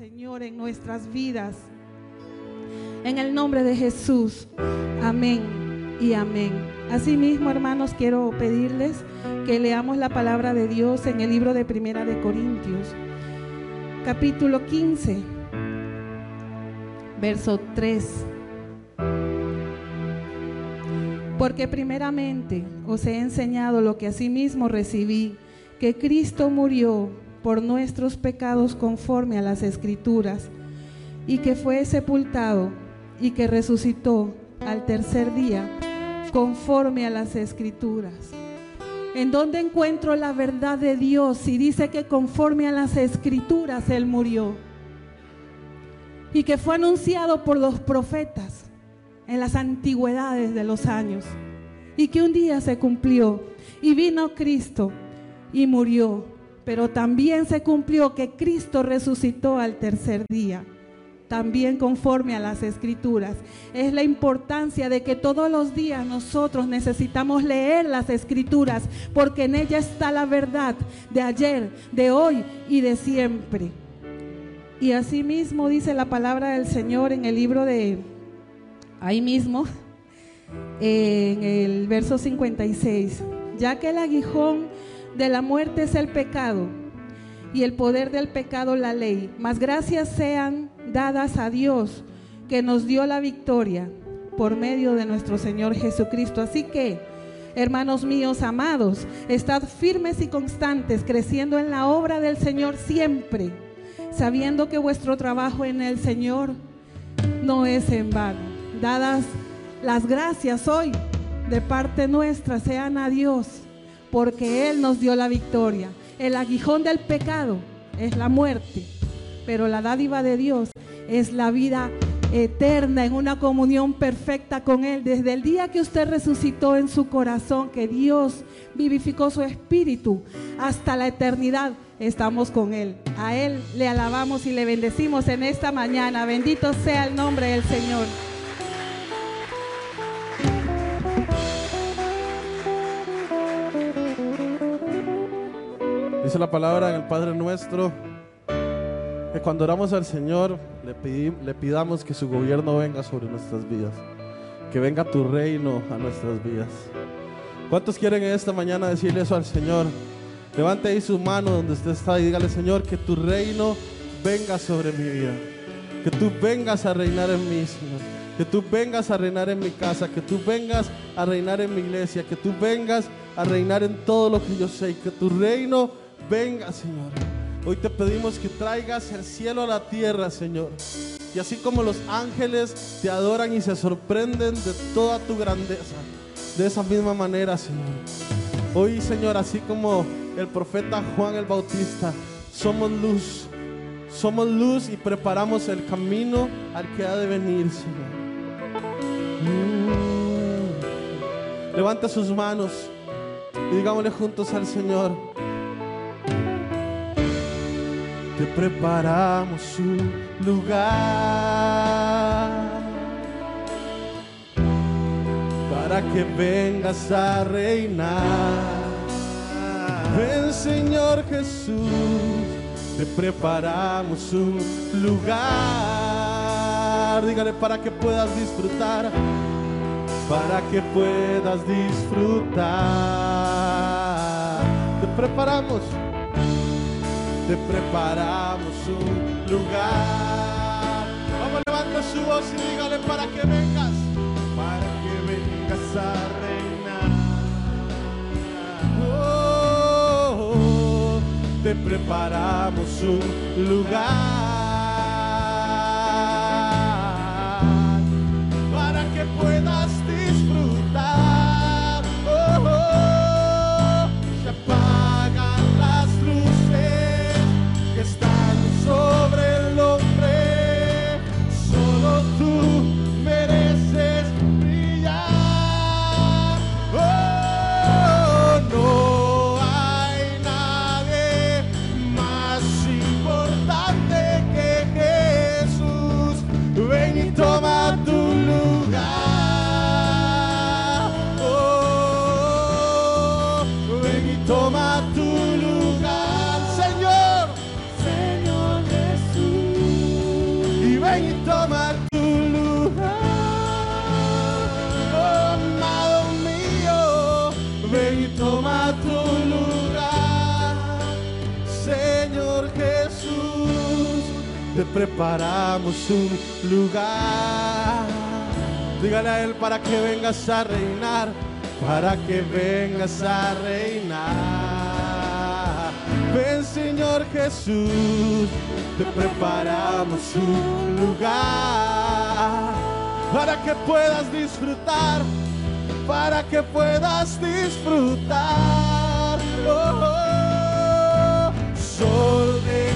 Señor en nuestras vidas. En el nombre de Jesús. Amén y amén. Asimismo, hermanos, quiero pedirles que leamos la palabra de Dios en el libro de Primera de Corintios, capítulo 15, verso 3. Porque primeramente os he enseñado lo que asimismo recibí, que Cristo murió por nuestros pecados conforme a las escrituras, y que fue sepultado y que resucitó al tercer día conforme a las escrituras. ¿En dónde encuentro la verdad de Dios si dice que conforme a las escrituras Él murió? Y que fue anunciado por los profetas en las antigüedades de los años y que un día se cumplió y vino Cristo y murió, pero también se cumplió que Cristo resucitó al tercer día, también conforme a las escrituras. Es la importancia de que todos los días nosotros necesitamos leer las escrituras porque en ella está la verdad de ayer, de hoy y de siempre. Y asimismo dice la palabra del Señor en el libro de ahí mismo, en el verso 56, ya que el aguijón de la muerte es el pecado y el poder del pecado la ley, mas gracias sean dadas a Dios que nos dio la victoria por medio de nuestro Señor Jesucristo. Así que, hermanos míos amados, estad firmes y constantes, creciendo en la obra del Señor siempre, sabiendo que vuestro trabajo en el Señor no es en vano. Dadas las gracias hoy de parte nuestra sean a Dios, porque Él nos dio la victoria. El aguijón del pecado es la muerte, pero la dádiva de Dios es la vida eterna en una comunión perfecta con Él. Desde el día que usted resucitó en su corazón, que Dios vivificó su espíritu, hasta la eternidad estamos con Él. A Él le alabamos y le bendecimos en esta mañana. Bendito sea el nombre del Señor. Dice la palabra en el Padre Nuestro que cuando oramos al Señor le, le pidamos que su gobierno venga sobre nuestras vidas, que venga tu reino a nuestras vidas. ¿Cuántos quieren en esta mañana decirle eso al Señor? Levante ahí su mano donde usted está y dígale, Señor, que tu reino venga sobre mi vida. Que tú vengas a reinar en mí, Señor. Que tú vengas a reinar en mi casa. Que tú vengas a reinar en mi iglesia. Que tú vengas a reinar en todo lo que yo sé. Que tu reino venga, Señor. Hoy te pedimos que traigas el cielo a la tierra, Señor. Y así como los ángeles te adoran y se sorprenden de toda tu grandeza, de esa misma manera, Señor. Hoy, Señor, así como el profeta Juan el Bautista, somos luz. Somos luz y preparamos el camino al que ha de venir, Señor. Mm. Levanta sus manos y digámosle juntos al Señor. Te preparamos un lugar para que vengas a reinar. Ven Señor Jesús, te preparamos un lugar. Dígale para que puedas disfrutar, para que puedas disfrutar. Te preparamos te preparamos un lugar. Vamos, levanta su voz y dígale para que vengas, para que vengas a reinar. Oh, oh, oh. te preparamos un lugar. Preparamos un lugar. Dígale a Él para que vengas a reinar, para que vengas a reinar. Ven Señor Jesús, te preparamos un lugar para que puedas disfrutar, para que puedas disfrutar. Oh, oh, sol de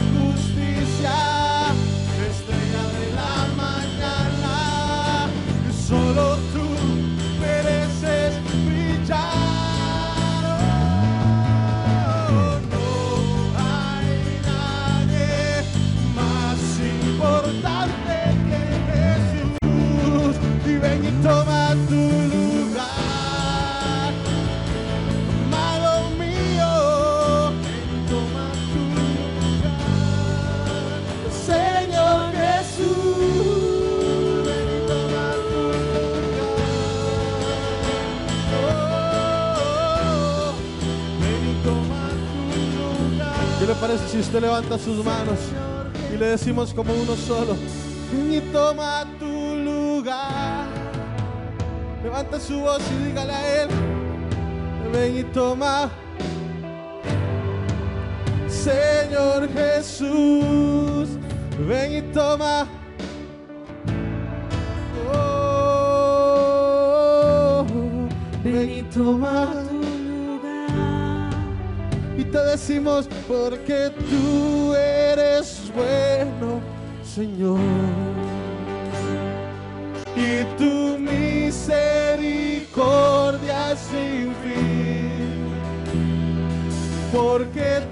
parece si usted levanta sus manos y le decimos como uno solo? Y toma tu lugar. Levanta su voz y dígale a él. Ven y toma. Señor Jesús, ven y toma. Oh, ven y toma te decimos porque tú eres bueno, Señor. Y tu misericordia sin fin. Porque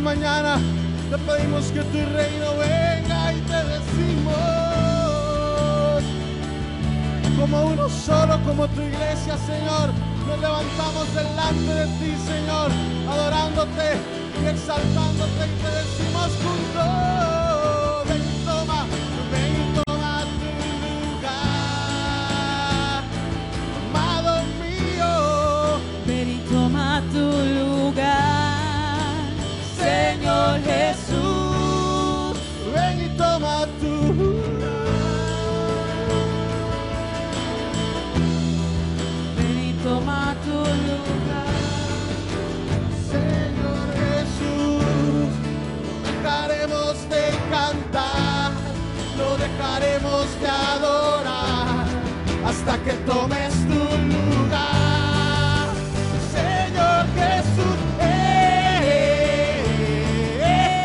mañana te pedimos que tu reino venga y te decimos como uno solo, como tu iglesia, Señor. Nos levantamos delante de ti, Señor, adorándote y exaltándote y te decimos juntos, hasta que tomes tu lugar. Señor Jesús,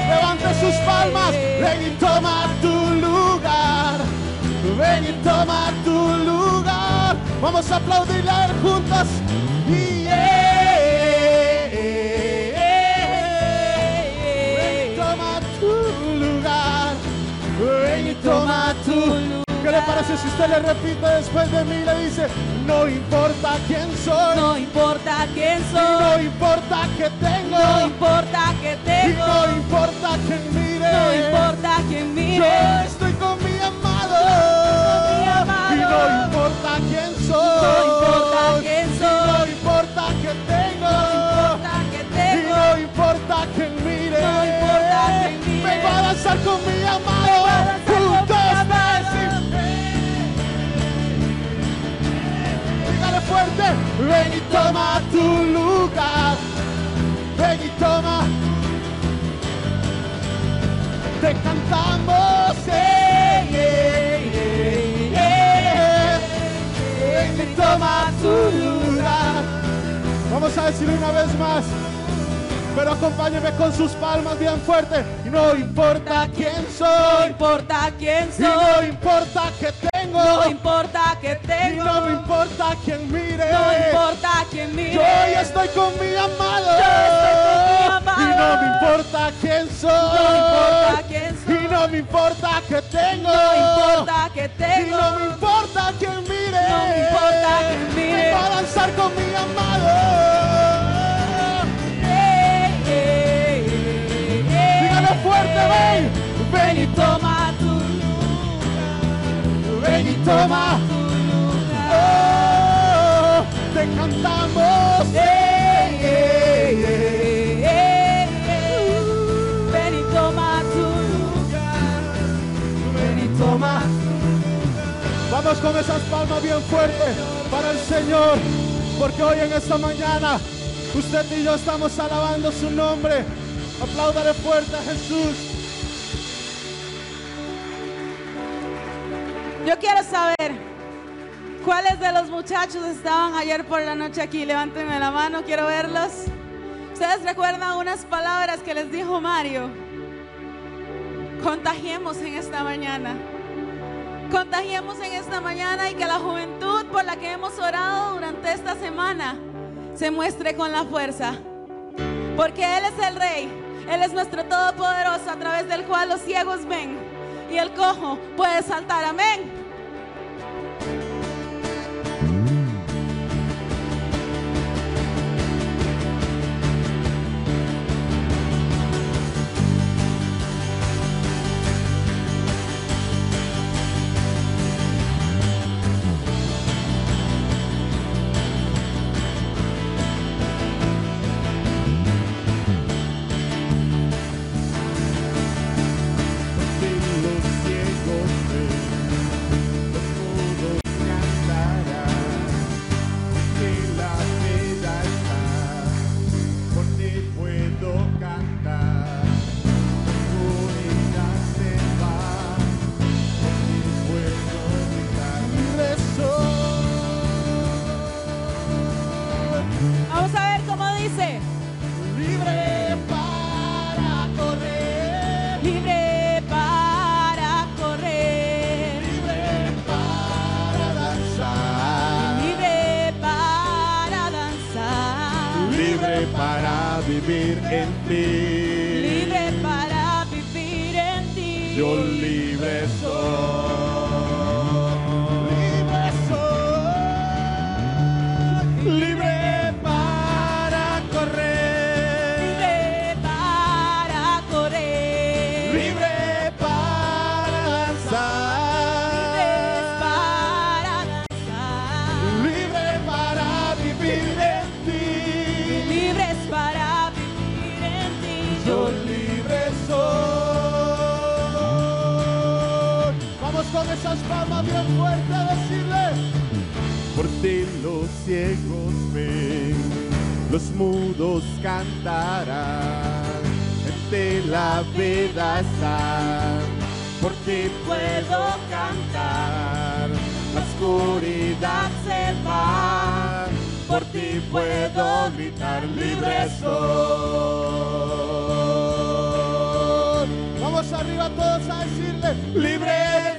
levante sus palmas, ven y toma tu lugar, ven y toma tu lugar. Vamos a aplaudirle Ven y lugar. ¿Qué le parece si usted le repite después de mí? Le dice, no importa quién soy. No importa quién y soy, no importa que tengo. no importa que y tengo, no importa quién mire. no importa quién Yo mire. estoy con mi amado. Con mi amado. Y no importa quién soy. No importa quién Y soy. no importa que tengo. No importa que Y tengo, no importa quién mire. No importa quién mire. Vengo a danzar con mi amado. Fuerte. Ven y toma tu lugar. Ven y toma. Te cantamos. eh, eh, eh, eh. Ven y toma tu lugar. Vamos a decir una vez más. Pero acompáñeme con sus palmas bien fuerte. Y no importa quién no soy. importa quién Y no soy, importa que tengo. No importa que Y tengo, no me importa quién mire. no importa quién mire. Yo ya estoy con mi amado. Yo estoy con mi amado. Y no me importa quién soy. No importa quién soy. Y no me importa que tengo. No importa que Y tengo. no me importa quién mire. No me importa quién mire. Para danzar con mi amado. Ey, ey, ey, ey. Dígale fuerte, ven. Ven y toma. tu lugar. Oh, te cantamos. Ey, ey, ey, ey, ey. Ven y toma tu lugar. Ven y toma. Vamos con esas palmas bien fuertes para el Señor, porque hoy en esta mañana usted y yo estamos alabando su nombre. Apláudale fuerte a Jesús. Yo quiero saber cuáles de los muchachos estaban ayer por la noche aquí. Levántenme la mano, quiero verlos. ¿Ustedes recuerdan unas palabras que les dijo Mario? Contagiemos en esta mañana. Contagiemos en esta mañana y que la juventud por la que hemos orado durante esta semana se muestre con la fuerza. Porque Él es el Rey, Él es nuestro Todopoderoso a través del cual los ciegos ven y el cojo puede saltar. Amén. Ciegos ven, los mudos cantarán, de la vida están. Por ti puedo cantar, la oscuridad se va. Por ti puedo gritar, libre soy. Vamos arriba todos a decirle, libre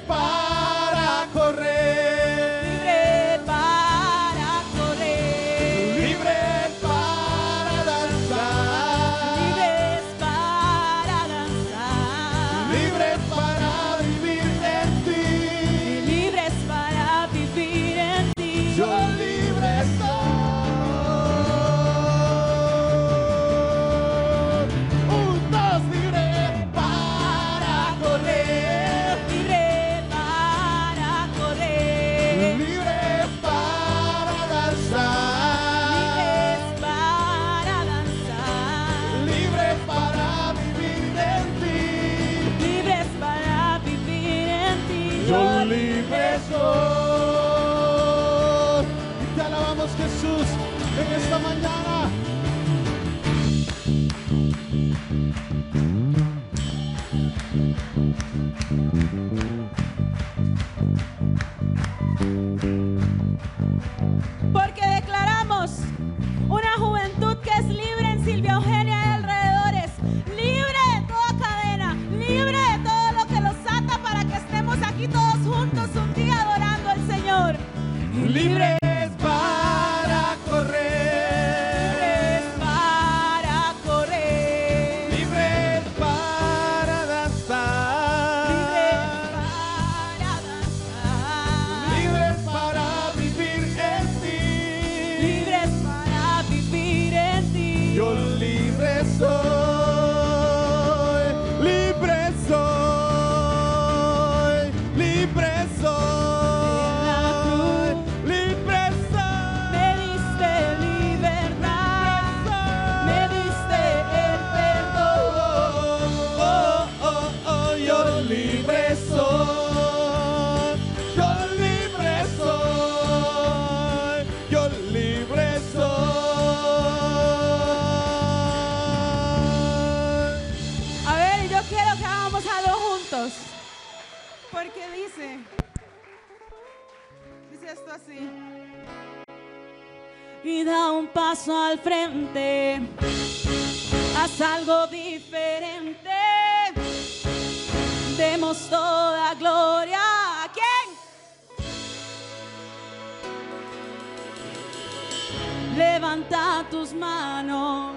Levanta tus manos.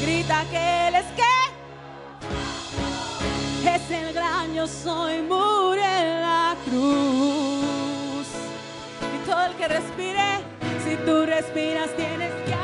Grita que Él es que es el gran yo soy, murió la cruz. Y todo el que respire, si tú respiras, tienes que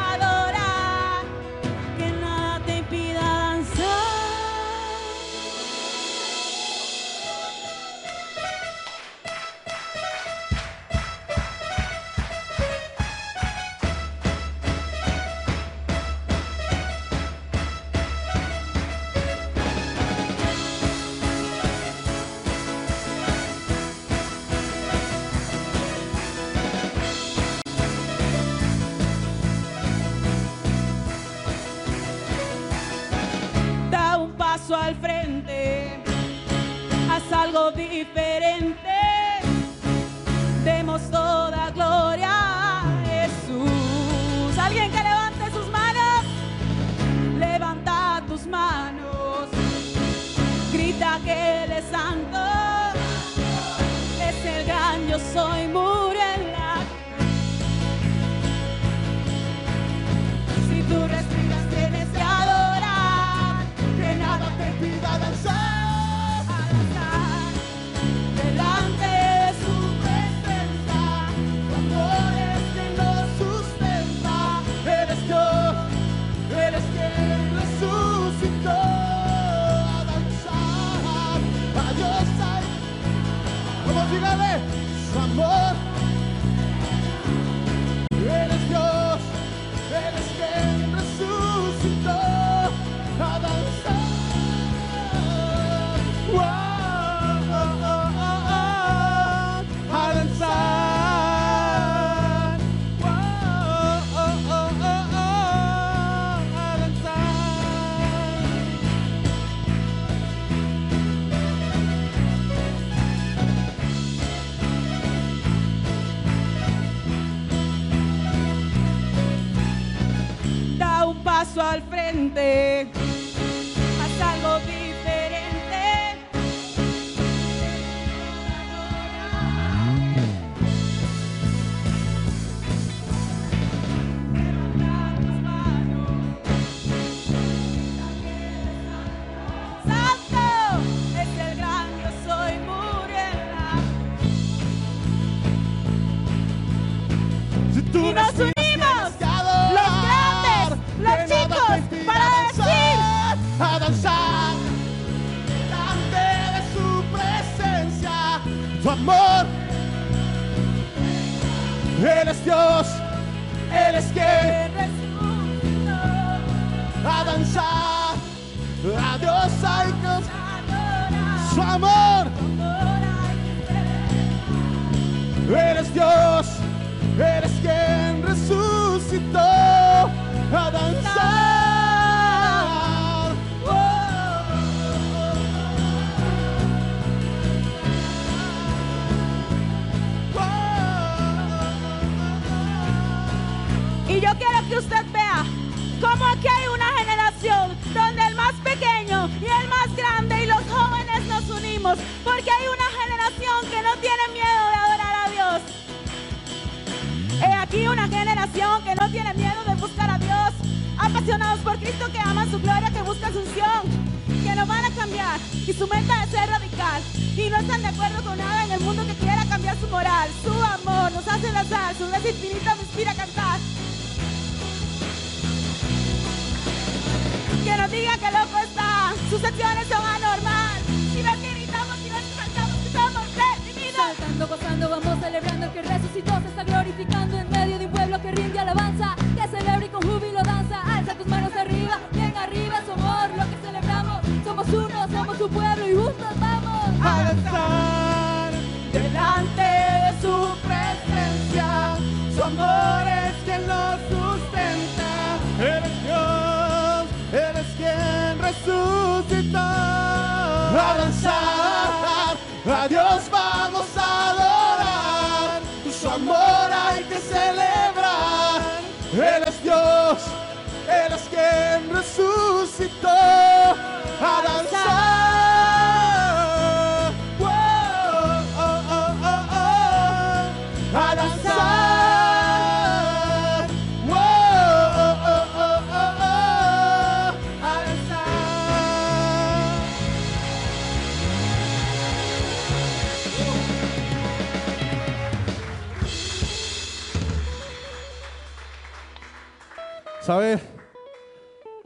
¿Sabe?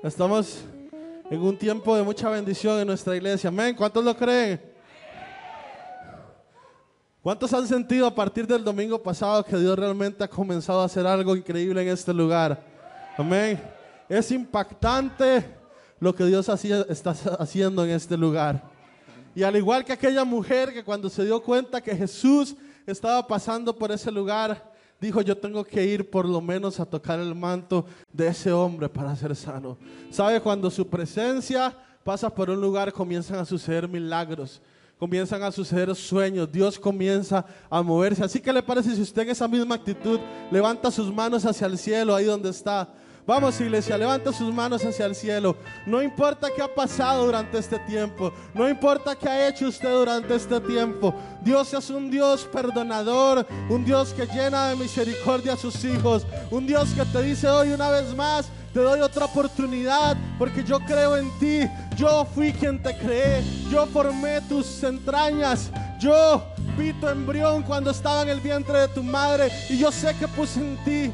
Estamos en un tiempo de mucha bendición en nuestra iglesia. Amén. ¿Cuántos lo creen? ¿Cuántos han sentido a partir del domingo pasado que Dios realmente ha comenzado a hacer algo increíble en este lugar? Amén. Es impactante lo que Dios está haciendo en este lugar. Y al igual que aquella mujer que cuando se dio cuenta que Jesús estaba pasando por ese lugar, dijo, yo tengo que ir por lo menos a tocar el manto de ese hombre para ser sano. ¿Sabe? Cuando su presencia pasa por un lugar, comienzan a suceder milagros. Comienzan a suceder sueños, Dios comienza a moverse. Así que le parece si usted en esa misma actitud levanta sus manos hacia el cielo, ahí donde está. Vamos iglesia, levanta sus manos hacia el cielo. No importa qué ha pasado durante este tiempo. No importa qué ha hecho usted durante este tiempo. Dios es un Dios perdonador. Un Dios que llena de misericordia a sus hijos. Un Dios que te dice hoy una vez más. Te doy otra oportunidad porque yo creo en ti. Yo fui quien te creé. Yo formé tus entrañas. Yo vi tu embrión cuando estaba en el vientre de tu madre. Y yo sé que puse en ti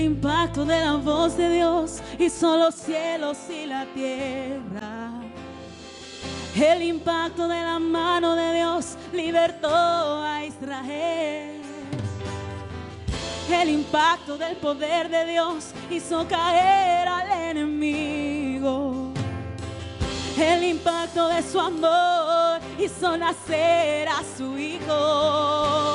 El impacto de la voz de Dios hizo los cielos y la tierra. El impacto de la mano de Dios libertó a Israel. El impacto del poder de Dios hizo caer al enemigo. El impacto de su amor hizo nacer a su hijo.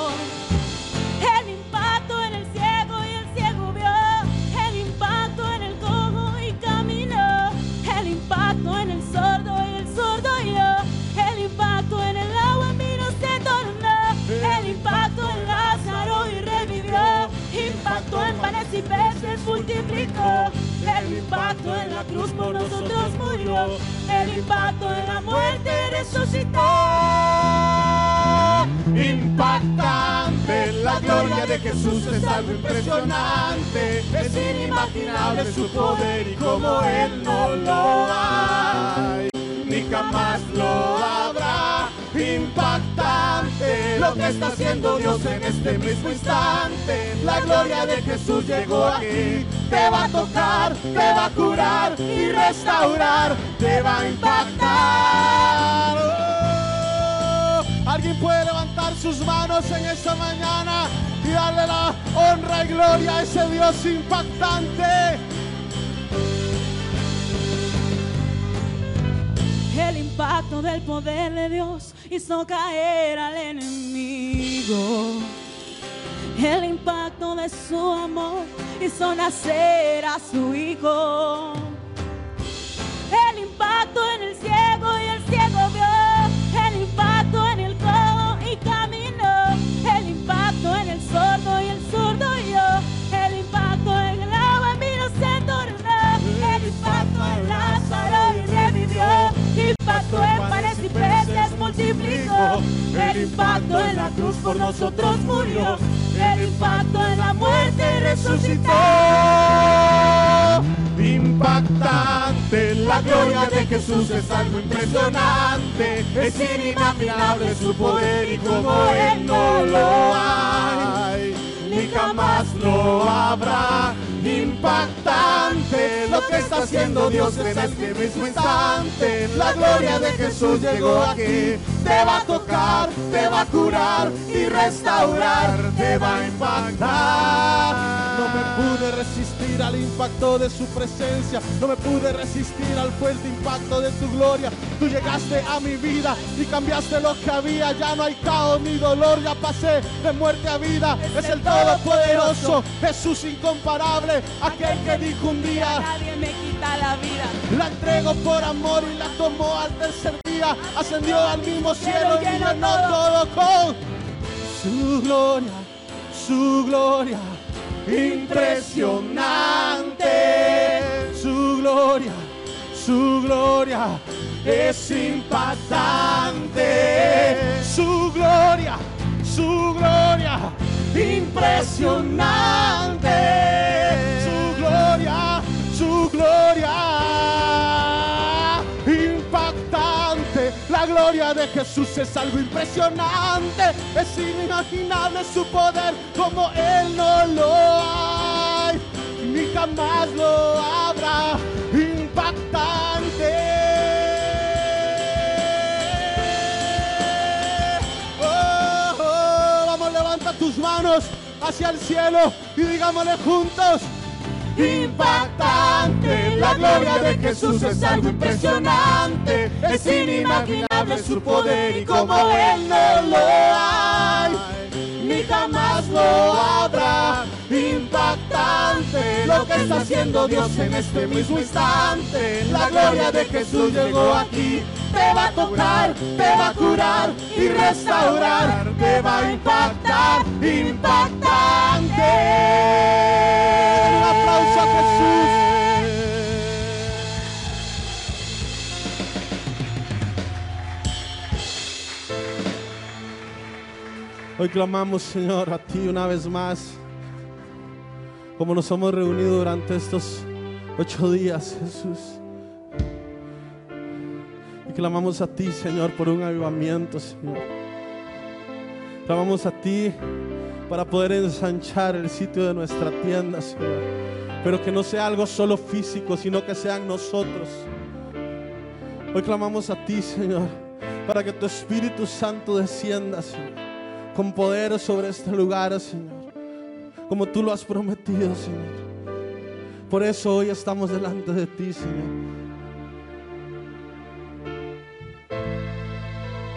Multiplicó. El impacto en la cruz por nosotros murió. El impacto en la muerte resucitó. Impactante, la gloria de Jesús es algo impresionante. Es inimaginable su poder y como Él no lo hay, ni jamás lo habrá. Impactante, lo que está haciendo Dios en este mismo instante. La gloria de Jesús llegó aquí, te va a tocar, te va a curar y restaurar, te va a impactar. Oh, Alguien puede levantar sus manos en esta mañana y darle la honra y gloria a ese Dios impactante. Impacto del poder de Dios hizo caer al enemigo. El impacto de su amor hizo nacer a su hijo. El impacto en el ciego El impacto en la cruz por nosotros murió. El impacto en la muerte resucitó. Impactante, la gloria de Jesús es algo impresionante. Es inimaginable su poder y como Él no lo hay, jamás lo habrá. Impactante, lo que está haciendo Dios en este mismo instante. La gloria de Jesús llegó aquí, te va a tocar, te va a curar y restaurar, te va a impactar. No me pude resistir al impacto de su presencia. No me pude resistir al fuerte impacto de tu gloria. Tú llegaste a mi vida y cambiaste lo que había. Ya no hay caos ni dolor. Ya pasé de muerte a vida. Es el Todopoderoso, Jesús incomparable. Aquel que dijo un día. Nadie me quita la vida. La entrego por amor y la tomó al tercer día. Ascendió al mismo cielo y llenó todo con su gloria, su gloria. Impresionante, su gloria, su gloria es impactante. Su gloria, su gloria, impresionante. Su gloria, su gloria. Gloria de Jesús es algo impresionante, es inimaginable su poder como Él no lo hay, ni jamás lo habrá, impactante. Oh, oh, vamos, levanta tus manos hacia el cielo y digámosle juntos. Impactante, la gloria de Jesús es algo impresionante, es inimaginable su poder y como Él no lo hay, ni jamás lo habrá. Impactante, lo que está haciendo Dios en este mismo instante, la gloria de Jesús llegó aquí, te va a tocar, te va a curar y restaurar, te va a impactar, impactante. Hoy clamamos, Señor, a ti una vez más, como nos hemos reunido durante estos ocho días, Jesús. Y clamamos a ti, Señor, por un avivamiento, Señor. Clamamos a ti para poder ensanchar el sitio de nuestra tienda, Señor. Pero que no sea algo solo físico, sino que sean nosotros. Hoy clamamos a ti, Señor, para que tu Espíritu Santo descienda, Señor con poder sobre este lugar, Señor. Como tú lo has prometido, Señor. Por eso hoy estamos delante de ti, Señor.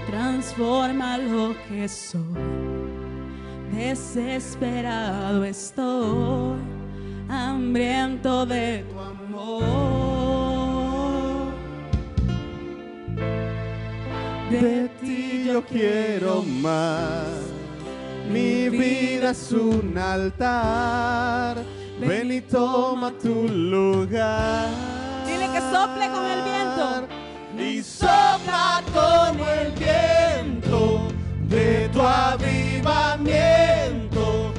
Transforma lo que soy. Desesperado estoy, hambriento de tu amor. De ti yo quiero más. Mi vida es un altar. Ven y toma tu lugar. Dile que sople con el viento. Y sopla con el viento de tu avivamiento.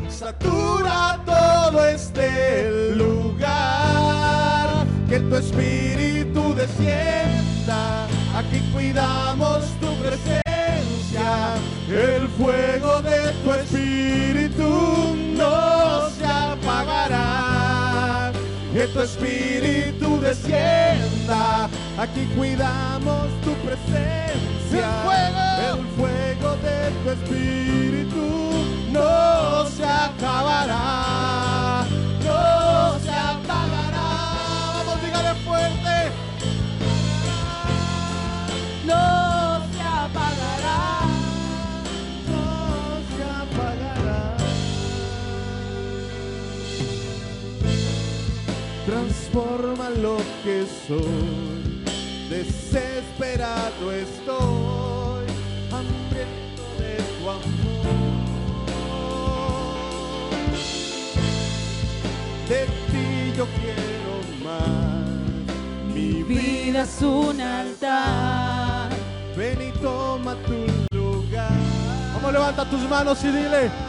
Satura todo este lugar. Que tu espíritu descienda. Aquí cuidamos. El fuego de tu espíritu no se apagará. Que tu espíritu descienda. Aquí cuidamos tu presencia. Lo que soy, desesperado estoy, hambriento de tu amor. De ti yo quiero más, mi Vida es un altar. Ven y toma tu lugar. Vamos, levanta tus manos y dile.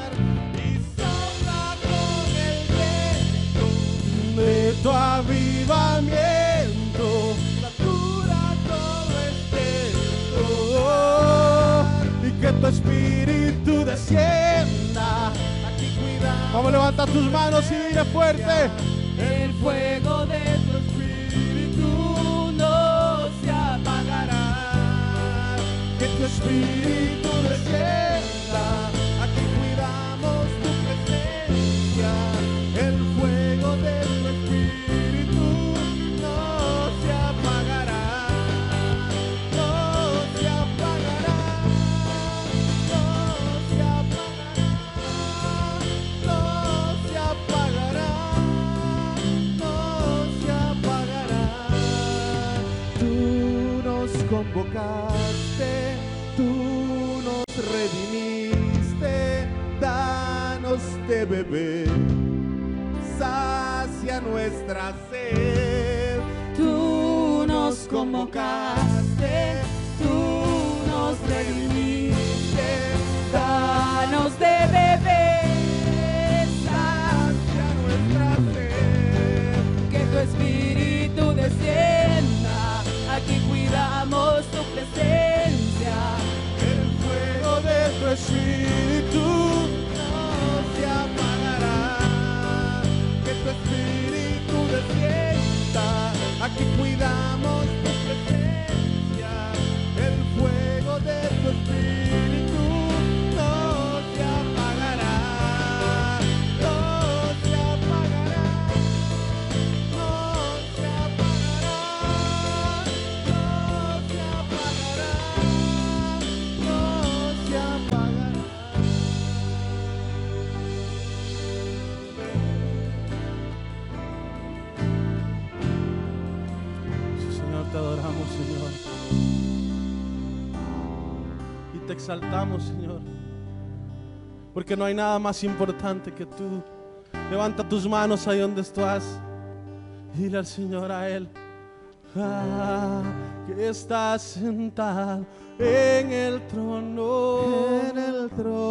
De tu avivamiento. Satura todo este lugar. Y que tu espíritu descienda. Aquí cuidamos. Vamos, levanta tus manos y dile fuerte. El fuego de tu espíritu no se apagará. que tu espíritu descienda. Nos convocaste, tú nos redimiste, danos de beber, sacia nuestra sed. Tú nos convocaste, tú nos redimiste, danos de beber, que cuidar. Exaltamos, Señor. Porque no hay nada más importante que tú. Levanta tus manos ahí donde estás. Dile al Señor a Él. Ah, que estás sentado en el trono. En el trono.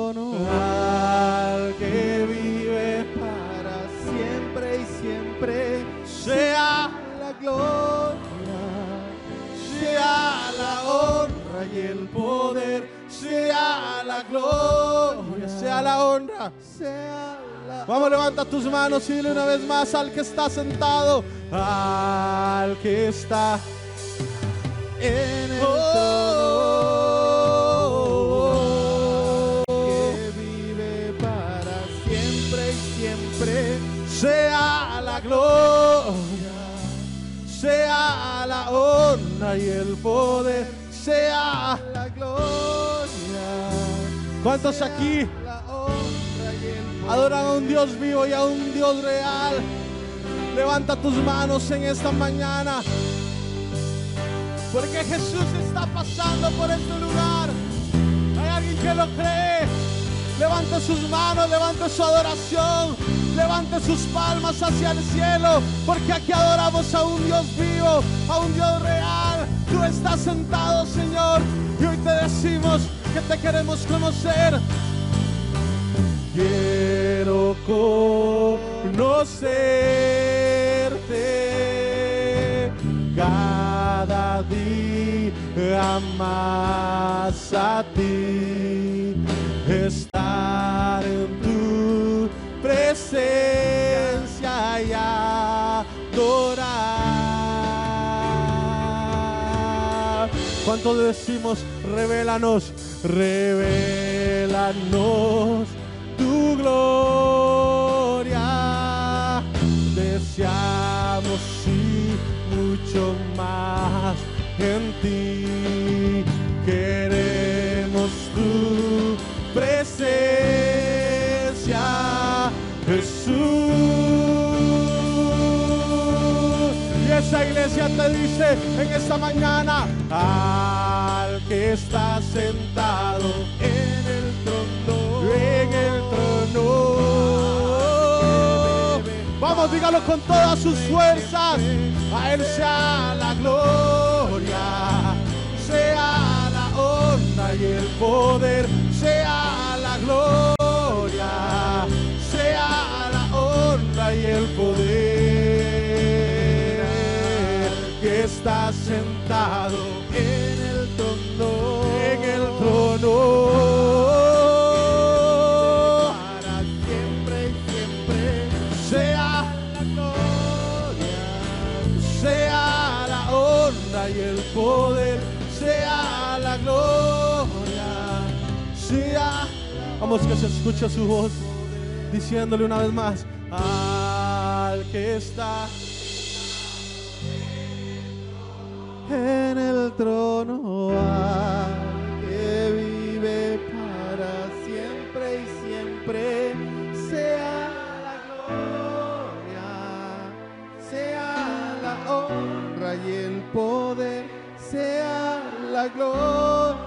Gloria, sea la honra. sea la Vamos, levanta tus manos y dile una vez más al que está sentado, al que está en el trono que vive para siempre y siempre. sea la gloria, sea la honra y el poder, sea. ¿Cuántos aquí adoran a un Dios vivo y a un Dios real? Levanta tus manos en esta mañana. Porque Jesús está pasando por este lugar. Hay alguien que lo cree. Levante sus manos, levante su adoración, levante sus palmas hacia el cielo, porque aquí adoramos a un Dios vivo, a un Dios real. Tú estás sentado, Señor, y hoy te decimos que te queremos conocer. Quiero conocerte cada día más a ti, estar en tu presencia y adorar. ¿Cuánto decimos? Revélanos, revélanos tu gloria. Deseamos y mucho más en ti. Queremos tu presencia, Jesús. Y esa iglesia te dice en esta mañana al que está sentado en el trono, en el trono. Vamos, dígalo con todas sus fuerzas. A él sea la gloria, sea la honra y el poder, sea la gloria, sea la honra y el poder está sentado en el trono, en el trono. para siempre y siempre. Sea, La gloria, sea la honra y el poder, sea la gloria, sea. Vamos que se escuche su voz diciéndole una vez más al que está. En el trono al que vive para siempre y siempre sea la gloria sea la honra y el poder sea la gloria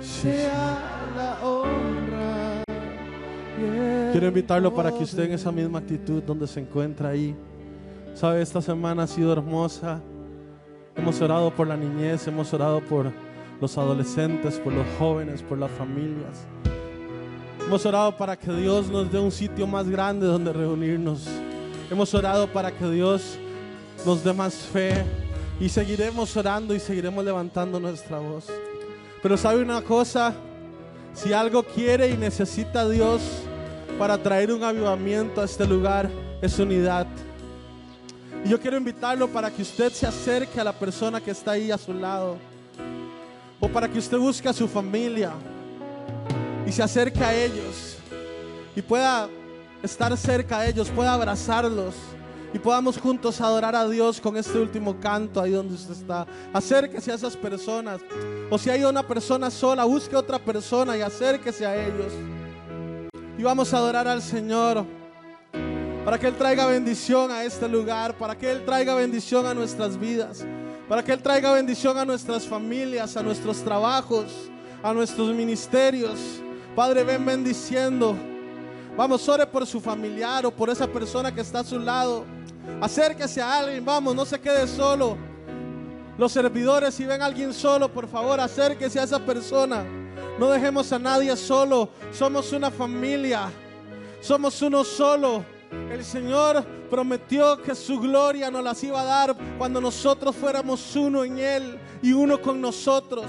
sea la honra y el Quiero invitarlo para que usted en esa misma actitud donde se encuentra ahí. Sabe, esta semana ha sido hermosa. Hemos orado por la niñez, hemos orado por los adolescentes, por los jóvenes, por las familias. Hemos orado para que Dios nos dé un sitio más grande donde reunirnos. Hemos orado para que Dios nos dé más fe. Y seguiremos orando y seguiremos levantando nuestra voz. Pero sabe una cosa, si algo quiere y necesita Dios para traer un avivamiento a este lugar, es unidad. Y yo quiero invitarlo para que usted se acerque a la persona que está ahí a su lado. O para que usted busque a su familia y se acerque a ellos. Y pueda estar cerca a ellos, pueda abrazarlos. Y podamos juntos adorar a Dios con este último canto ahí donde usted está. Acérquese a esas personas. O si hay una persona sola, busque otra persona y acérquese a ellos. Y vamos a adorar al Señor para que Él traiga bendición a este lugar, para que Él traiga bendición a nuestras vidas, para que Él traiga bendición a nuestras familias, a nuestros trabajos, a nuestros ministerios. Padre, ven bendiciendo. Vamos, ore por su familiar o por esa persona que está a su lado. Acérquese a alguien, vamos, no se quede solo. Los servidores, si ven a alguien solo, por favor, acérquese a esa persona. No dejemos a nadie solo. Somos una familia. Somos uno solo. El Señor prometió que su gloria nos las iba a dar cuando nosotros fuéramos uno en Él y uno con nosotros.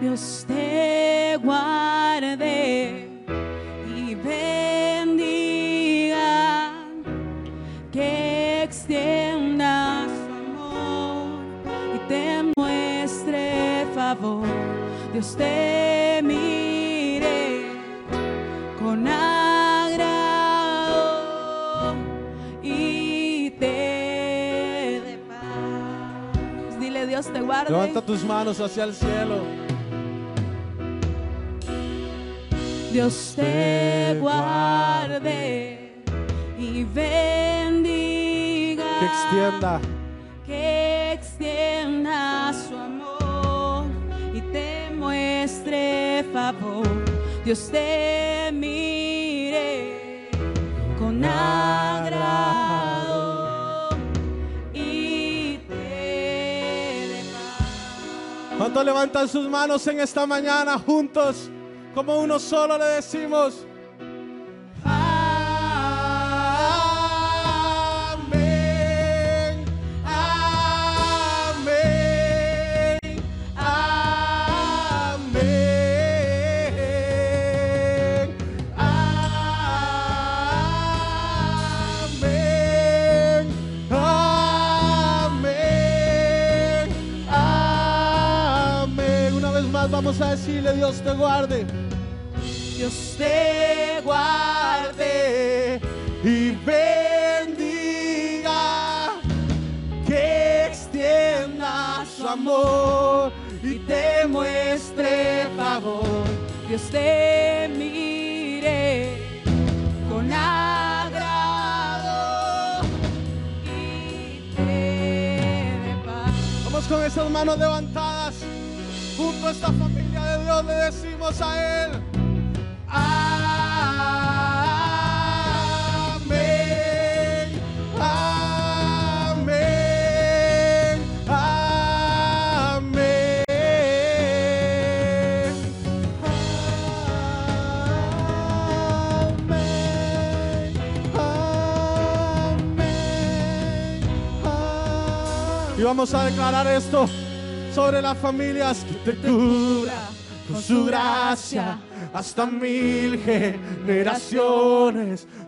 Dios te guarde Dios te mire con agrado y te dé paz. Dile Dios te guarde. Levanta tus manos hacia el cielo. Dios te guarde y bendiga. Que extienda. Que extienda su amor muestre favor. Dios te mire con agrado y te dé paz. ¿Cuántos levantan sus manos en esta mañana juntos? Como uno solo le decimos. A decirle, Dios te guarde. Dios te guarde y bendiga, que extienda su amor y te muestre favor. Dios te mire con agrado y te dé paz. Vamos con esas manos levantadas. Esta familia de Dios le decimos a Él. Amén. Amén. Amén. Amén. Amén. Y vamos a declarar esto sobre las familias que te cubra con su gracia hasta mil generaciones,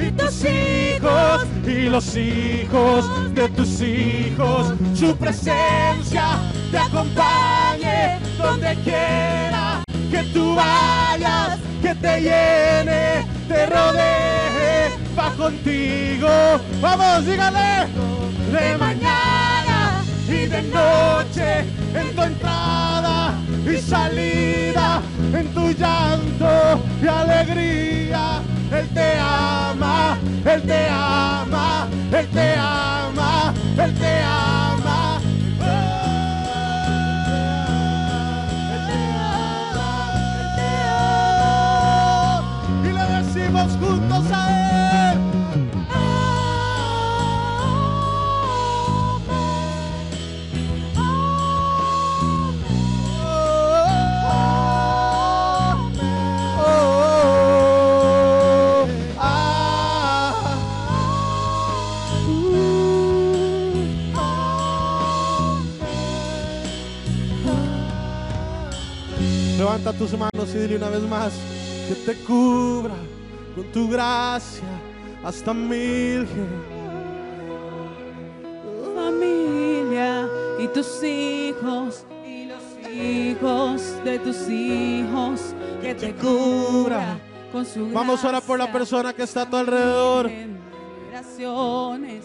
y tus hijos y los hijos de tus hijos, su presencia te acompañe donde quiera que tú vayas, que te llene, te rodee, va contigo. Vamos, dígale, de mañana y de noche, en tu entrada y salida, en tu llanto y alegría. Él te ama, Él te ama, Él te ama, Él te ama. Él te ama, Él te ama. Y le decimos juntos Levanta tus manos y dile una vez más que te cubra con tu gracia hasta mil. Familia tus hijos y los hijos de tus hijos, que te cubra con su gracia. Vamos ahora por la persona que está a tu alrededor. Generaciones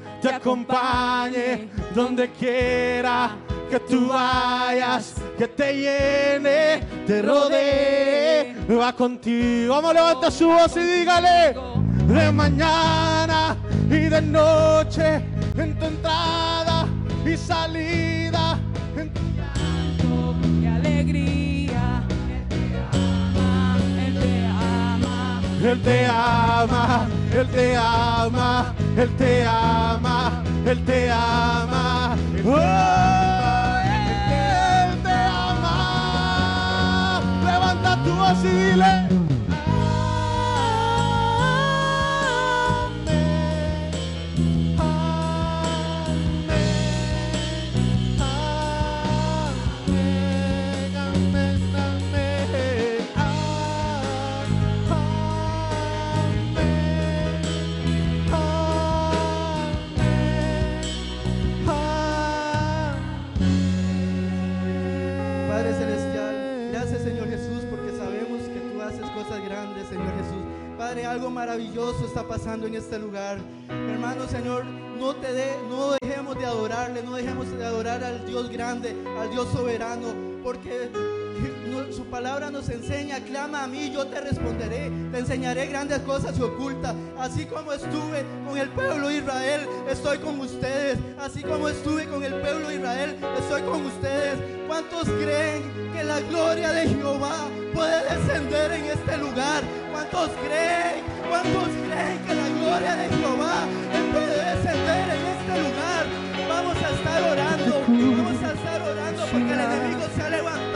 te acompañe donde quiera que tú vayas, que te llene, te rodee, va contigo. Vamos, levanta su voz y dígale, de mañana y de noche, en tu entrada y salida, en tu y alegría. Él te ama, Él te ama, Él te ama, Él te ama, Él te ama. Oh, Él te ama. Levanta tu voz y dile. Algo maravilloso está pasando en este lugar. Hermano Señor, no te de, no dejemos de adorarle, no dejemos de adorar al Dios grande, al Dios soberano, porque su palabra nos enseña, clama a mí, yo te responderé, te enseñaré grandes cosas y ocultas. Así como estuve con el pueblo de Israel, estoy con ustedes. Así como estuve con el pueblo de Israel, estoy con ustedes. ¿Cuántos creen que la gloria de Jehová puede descender en este lugar? ¿Cuántos creen? ¿Cuántos creen que la gloria de Jehová puede descender en este lugar? Vamos a estar orando, vamos a estar orando porque el enemigo se ha levantado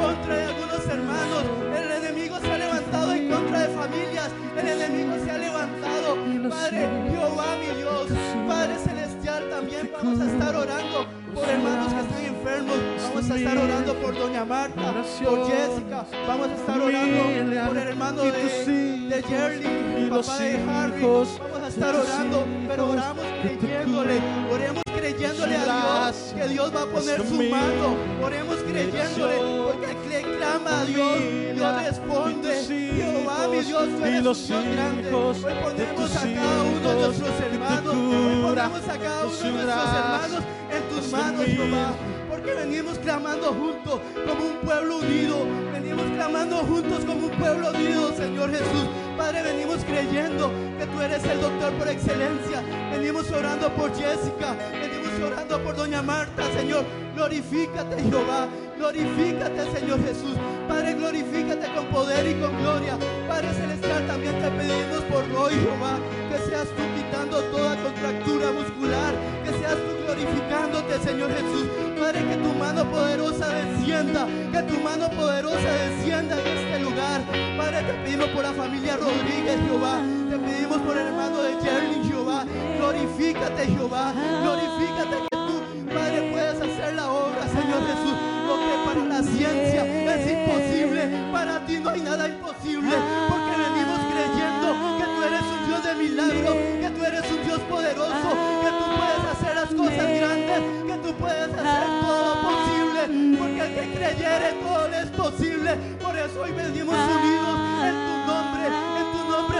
contra de algunos hermanos, el enemigo se ha levantado en contra de familias, el enemigo se ha levantado, Padre Jehová mi Dios, Padre celestial también vamos a estar orando por hermanos que están enfermos, vamos a estar orando por Doña Marta, por Jessica, vamos a estar orando por el hermano de, de Jerry, el papá de Harry, vamos a estar orando, pero oramos creyéndole, oremos creyéndole a Dios que Dios va a poner su mano, oremos creyéndole, porque el que clama a Dios, Dios responde, Jehová mi Dios, tú eres Dios grande, hoy ponemos a cada uno de nuestros hermanos, hoy ponemos a cada uno de nuestros hermanos en tus manos, Jehová, porque venimos clamando juntos como un pueblo unido, venimos clamando juntos como un pueblo unido, Señor Jesús. Padre, venimos creyendo que tú eres el doctor por excelencia. Venimos orando por Jessica, venimos orando por Doña Marta, Señor. Glorifícate, Jehová. Glorifícate, Señor Jesús. Padre, glorifícate con poder y con gloria. Padre Celestial, también te pedimos por Roy, Jehová, que seas tú quitando toda contractura muscular, que seas tú glorificándote, Señor Jesús. Padre, que tu mano poderosa descienda, que tu mano poderosa descienda en este lugar. Padre, te pedimos por la familia Rodríguez, Jehová. Te pedimos por el hermano de Jerry. Glorifícate, Jehová. Glorifícate que tú, Padre, puedes hacer la obra, Señor Jesús. Lo que para la ciencia es imposible, para ti no hay nada imposible, porque venimos creyendo que tú eres un Dios de milagros, que tú eres un Dios poderoso, que tú puedes hacer las cosas grandes, que tú puedes hacer todo posible, porque el que creyere todo es posible. Por eso hoy venimos unidos en tu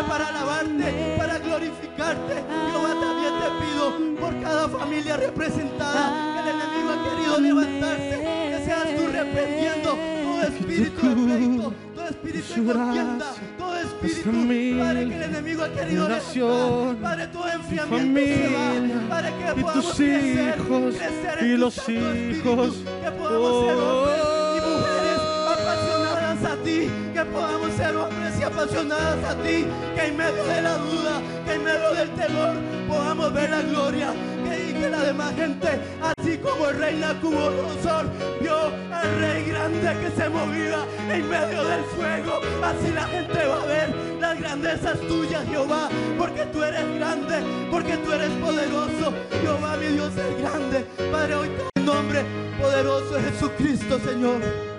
para alabarte, para glorificarte. Jehová también te pido por cada familia representada que el enemigo ha querido levantarse, que seas tú reprendiendo todo espíritu de pleito, todo espíritu de contienda, todo espíritu, Padre, que el enemigo ha querido levantar, Padre, todo enfriamiento se va, Padre, que podamos crecer, crecer en y los santo espíritu, hijos. que podamos ser hombres que podamos ser hombres y apasionados a ti, que en medio de la duda, que en medio del temor, podamos ver la gloria, que, que la demás gente, así como el rey Nabucodonosor vio al rey grande que se movía en medio del fuego, así la gente va a ver las grandezas tuyas, Jehová, porque tú eres grande, porque tú eres poderoso, Jehová, mi Dios es grande, Padre, hoy en nombre poderoso de Jesucristo, Señor.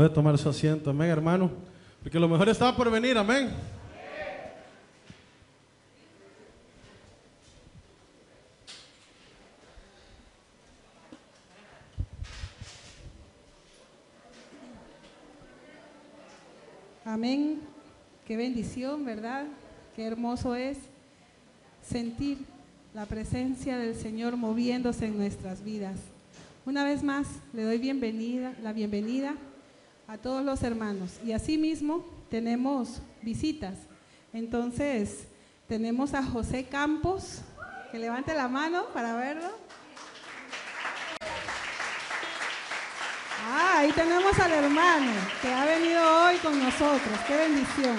Puede tomar su asiento, amén, hermano. Porque lo mejor está por venir, amén. Amén. Qué bendición, ¿verdad? Qué hermoso es sentir la presencia del Señor moviéndose en nuestras vidas. Una vez más, le doy bienvenida, la bienvenida a todos los hermanos. Y asimismo, tenemos visitas. Entonces, tenemos a José Campos, que levante la mano para verlo. Ah, ahí tenemos al hermano que ha venido hoy con nosotros. Qué bendición.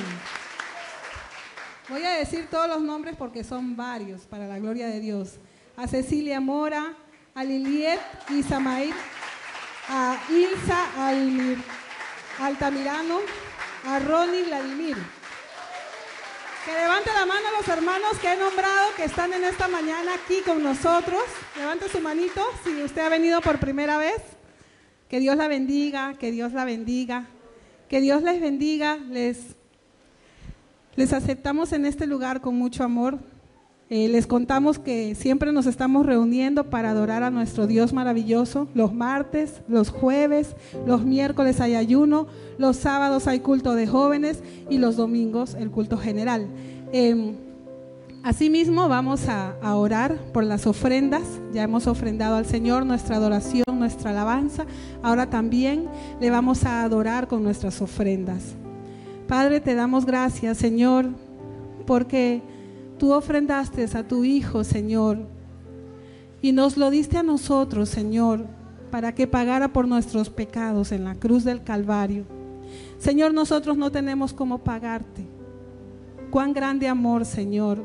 Voy a decir todos los nombres porque son varios para la gloria de Dios. A Cecilia Mora, a Liliet Isamail, a Ilsa Almir, Altamirano, a Ronnie Vladimir. Que levante la mano a los hermanos que he nombrado que están en esta mañana aquí con nosotros. Levante su manito si usted ha venido por primera vez. Que Dios la bendiga, que Dios la bendiga, que Dios les bendiga. Les, les aceptamos en este lugar con mucho amor. Eh, les contamos que siempre nos estamos reuniendo para adorar a nuestro Dios maravilloso. Los martes, los jueves, los miércoles hay ayuno, los sábados hay culto de jóvenes y los domingos el culto general. Eh, Asimismo, vamos a, a, orar por las ofrendas. Ya hemos ofrendado al Señor nuestra adoración, nuestra alabanza. Ahora también le vamos a adorar con nuestras ofrendas. Padre, te damos gracias, Señor, porque tú ofrendaste a tu Hijo, Señor, y nos lo diste a nosotros, Señor, para que pagara por nuestros pecados en la cruz del Calvario. Señor, nosotros no tenemos cómo pagarte. Cuán grande amor, Señor.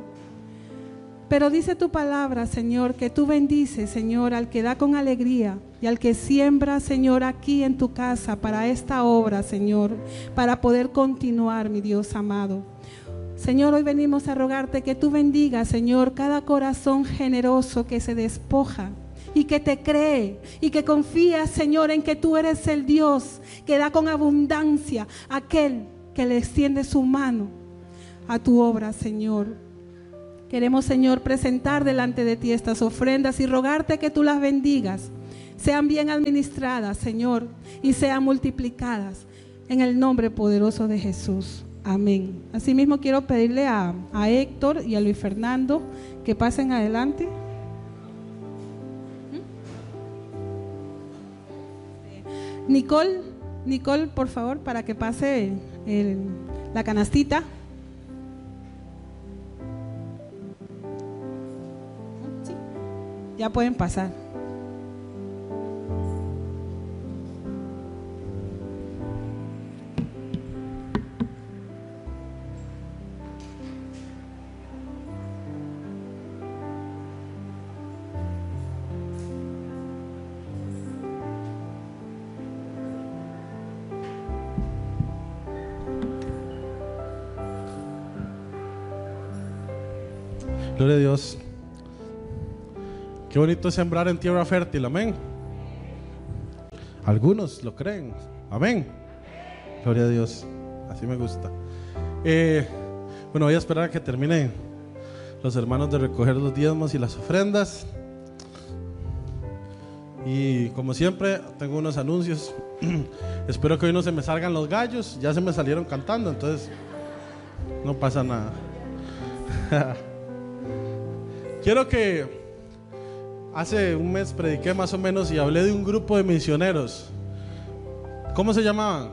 Pero dice tu palabra, Señor, que tú bendices, Señor, al que da con alegría y al que siembra, Señor, aquí en tu casa para esta obra, Señor, para poder continuar, mi Dios amado. Señor, hoy venimos a rogarte que tú bendigas, Señor, cada corazón generoso que se despoja y que te cree y que confía, Señor, en que tú eres el Dios que da con abundancia aquel que le extiende su mano a tu obra, Señor. Queremos, Señor, presentar delante de ti estas ofrendas y rogarte que tú las bendigas, sean bien administradas, Señor, y sean multiplicadas en el nombre poderoso de Jesús. Amén. Asimismo, quiero pedirle a, a Héctor y a Luis Fernando que pasen adelante. Nicole, Nicole, por favor, para que pase la canastita. Ya pueden pasar. Gloria a Dios. Qué bonito es sembrar en tierra fértil, amén. Algunos lo creen, amén. Gloria a Dios, así me gusta. Eh, bueno, voy a esperar a que terminen los hermanos de recoger los diezmos y las ofrendas. Y como siempre, tengo unos anuncios. Espero que hoy no se me salgan los gallos, ya se me salieron cantando, entonces no pasa nada. Quiero que hace un mes prediqué más o menos y hablé de un grupo de misioneros. ¿Cómo se llamaban?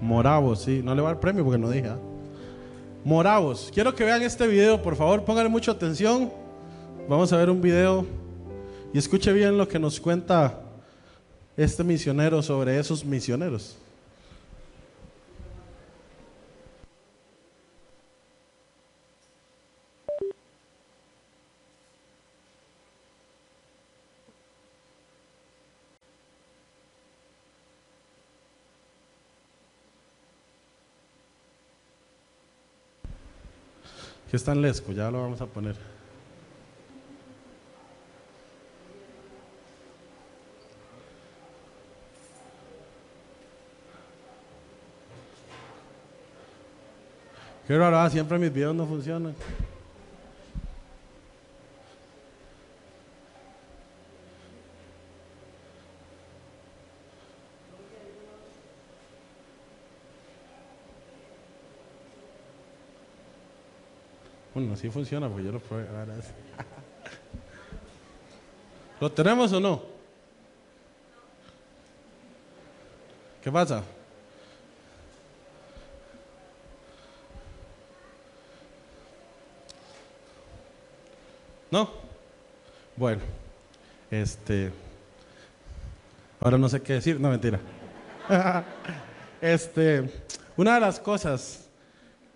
Moravos, sí. No le va dar premio porque no dije. ¿ah? Moravos. Quiero que vean este video, por favor, pónganle mucha atención. Vamos a ver un video y escuche bien lo que nos cuenta este misionero sobre esos misioneros. Que está en Lesco, ya lo vamos a poner. Qué raro, ah, siempre mis videos no funcionan. Así funciona porque yo lo probé. sí. ¿Lo tenemos o no? ¿Qué pasa? ¿No? Bueno, este. Ahora no sé qué decir, no mentira. este, una de las cosas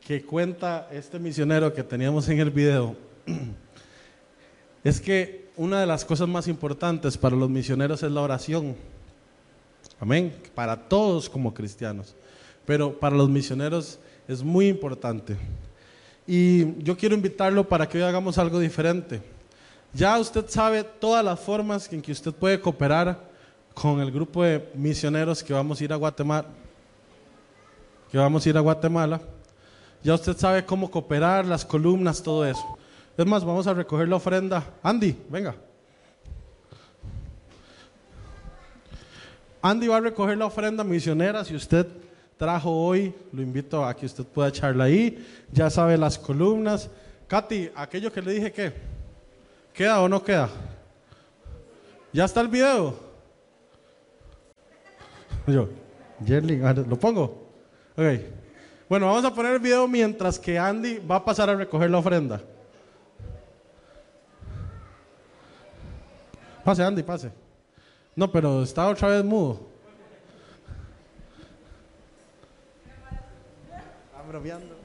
que cuenta este misionero que teníamos en el video es que una de las cosas más importantes para los misioneros es la oración. Amén. Para todos como cristianos. Pero para los misioneros es muy importante. Y yo quiero invitarlo para que hoy hagamos algo diferente. Ya usted sabe todas las formas en que usted puede cooperar con el grupo de misioneros que vamos a ir a Guatemala. Que vamos a ir a Guatemala. Ya usted sabe cómo cooperar, las columnas, todo eso. Es más, vamos a recoger la ofrenda. Andy, venga. Andy va a recoger la ofrenda misionera. Si usted trajo hoy, lo invito a que usted pueda echarla ahí. Ya sabe las columnas. Katy, aquello que le dije que, ¿queda o no queda? ¿Ya está el video? Yo, Yerling, ah, ¿lo pongo? Ok. Bueno, vamos a poner el video mientras que Andy va a pasar a recoger la ofrenda. Pase, Andy, pase. No, pero está otra vez mudo. Abroviando.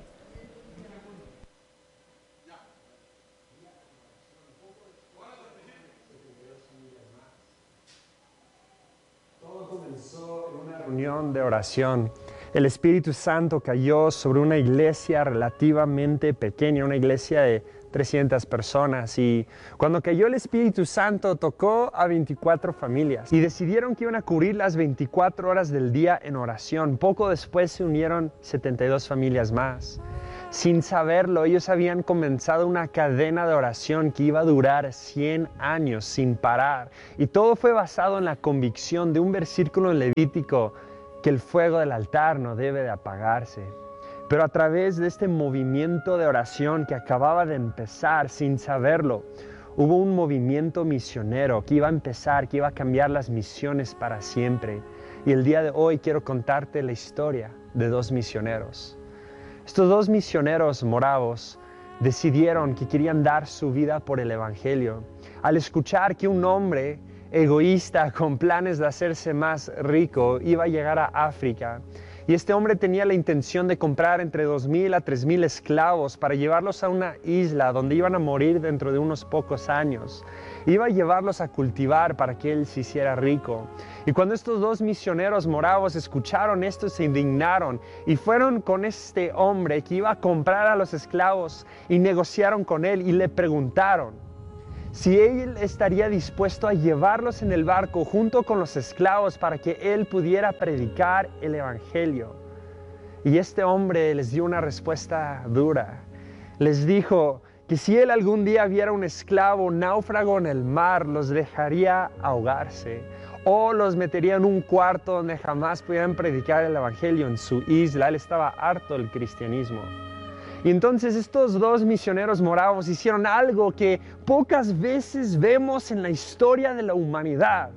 reunión de oración. El Espíritu Santo cayó sobre una iglesia relativamente pequeña, una iglesia de 300 personas. Y cuando cayó el Espíritu Santo, tocó a 24 familias y decidieron que iban a cubrir las 24 horas del día en oración. Poco después se unieron 72 familias más. Sin saberlo, ellos habían comenzado una cadena de oración que iba a durar 100 años sin parar. Y todo fue basado en la convicción de un versículo Levítico que el fuego del altar no debe de apagarse. Pero a través de este movimiento de oración que acababa de empezar sin saberlo, hubo un movimiento misionero que iba a empezar, que iba a cambiar las misiones para siempre. Y el día de hoy quiero contarte la historia de dos misioneros. Estos dos misioneros moravos decidieron que querían dar su vida por el Evangelio. Al escuchar que un hombre egoísta con planes de hacerse más rico iba a llegar a África, y este hombre tenía la intención de comprar entre 2.000 a 3.000 esclavos para llevarlos a una isla donde iban a morir dentro de unos pocos años. Iba a llevarlos a cultivar para que él se hiciera rico. Y cuando estos dos misioneros moravos escucharon esto, se indignaron y fueron con este hombre que iba a comprar a los esclavos y negociaron con él y le preguntaron si él estaría dispuesto a llevarlos en el barco junto con los esclavos para que él pudiera predicar el Evangelio. Y este hombre les dio una respuesta dura. Les dijo que si él algún día viera un esclavo náufrago en el mar, los dejaría ahogarse o los metería en un cuarto donde jamás pudieran predicar el Evangelio en su isla. Él estaba harto del cristianismo. Y entonces estos dos misioneros moravos hicieron algo que pocas veces vemos en la historia de la humanidad.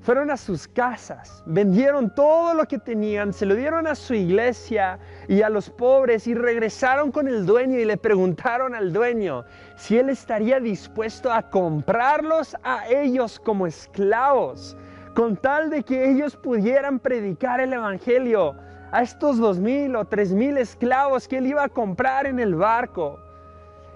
fueron a sus casas, vendieron todo lo que tenían, se lo dieron a su iglesia y a los pobres y regresaron con el dueño y le preguntaron al dueño si él estaría dispuesto a comprarlos a ellos como esclavos, con tal de que ellos pudieran predicar el Evangelio a estos dos mil o tres mil esclavos que él iba a comprar en el barco.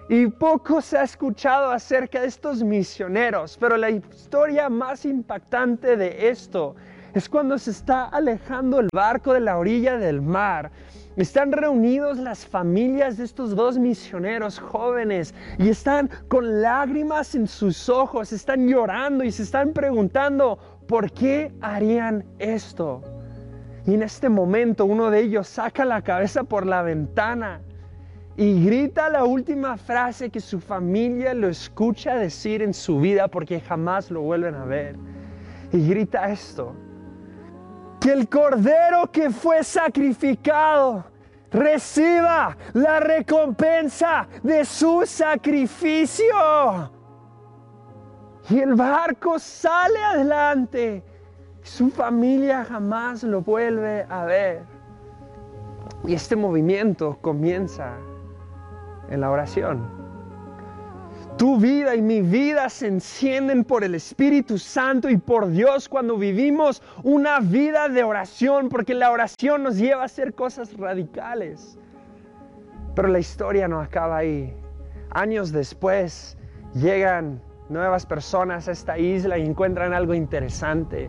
Y poco se ha escuchado acerca de estos misioneros, pero la historia más impactante de esto es cuando se está alejando el barco de la orilla del mar. Están reunidos las familias de estos dos misioneros jóvenes y están con lágrimas en sus ojos, están llorando y se están preguntando, ¿por qué harían esto? Y en este momento uno de ellos saca la cabeza por la ventana y grita la última frase que su familia lo escucha decir en su vida porque jamás lo vuelven a ver. Y grita esto, que el cordero que fue sacrificado reciba la recompensa de su sacrificio. Y el barco sale adelante. Su familia jamás lo vuelve a ver. Y este movimiento comienza en la oración. Tu vida y mi vida se encienden por el Espíritu Santo y por Dios cuando vivimos una vida de oración, porque la oración nos lleva a hacer cosas radicales. Pero la historia no acaba ahí. Años después llegan nuevas personas a esta isla y encuentran algo interesante.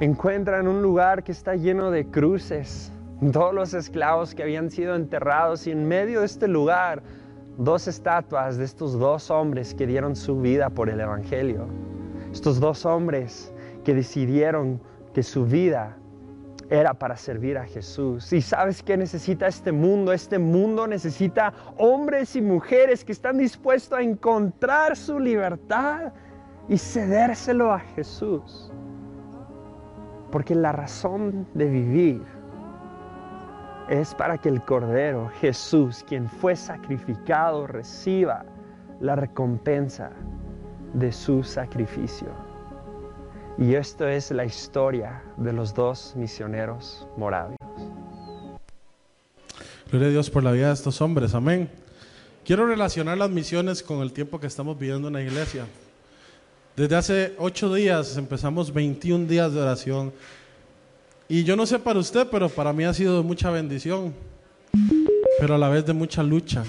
Encuentran un lugar que está lleno de cruces, todos los esclavos que habían sido enterrados y en medio de este lugar dos estatuas de estos dos hombres que dieron su vida por el Evangelio. Estos dos hombres que decidieron que su vida era para servir a Jesús. Y sabes qué necesita este mundo? Este mundo necesita hombres y mujeres que están dispuestos a encontrar su libertad y cedérselo a Jesús. Porque la razón de vivir es para que el Cordero, Jesús, quien fue sacrificado, reciba la recompensa de su sacrificio. Y esto es la historia de los dos misioneros moravios. Gloria a Dios por la vida de estos hombres, amén. Quiero relacionar las misiones con el tiempo que estamos viviendo en la iglesia. Desde hace ocho días empezamos 21 días de oración y yo no sé para usted, pero para mí ha sido de mucha bendición, pero a la vez de mucha lucha,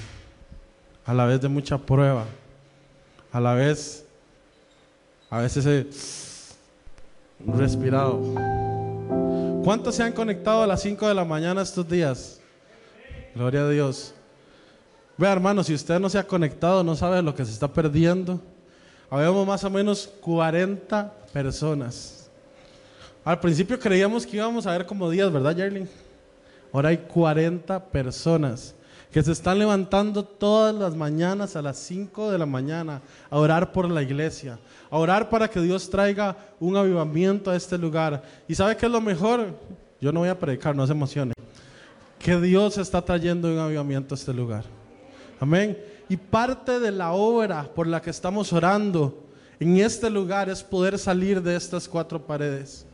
a la vez de mucha prueba, a la vez, a veces he respirado. ¿Cuántos se han conectado a las 5 de la mañana estos días? Gloria a Dios. Vea, hermano, si usted no se ha conectado, no sabe lo que se está perdiendo. Habíamos más o menos 40 personas al principio creíamos que íbamos a ver como días, ¿verdad, Jerling? Ahora hay 40 personas que se están levantando todas las mañanas a las 5 de la mañana a orar por la iglesia, a orar para que Dios traiga un avivamiento a este lugar. ¿Y sabe qué es lo mejor? Yo no voy a predicar, no se emocione. Que Dios está trayendo un avivamiento a este lugar. Amén. Y parte de la obra por la que estamos orando en este lugar es poder salir de estas cuatro paredes.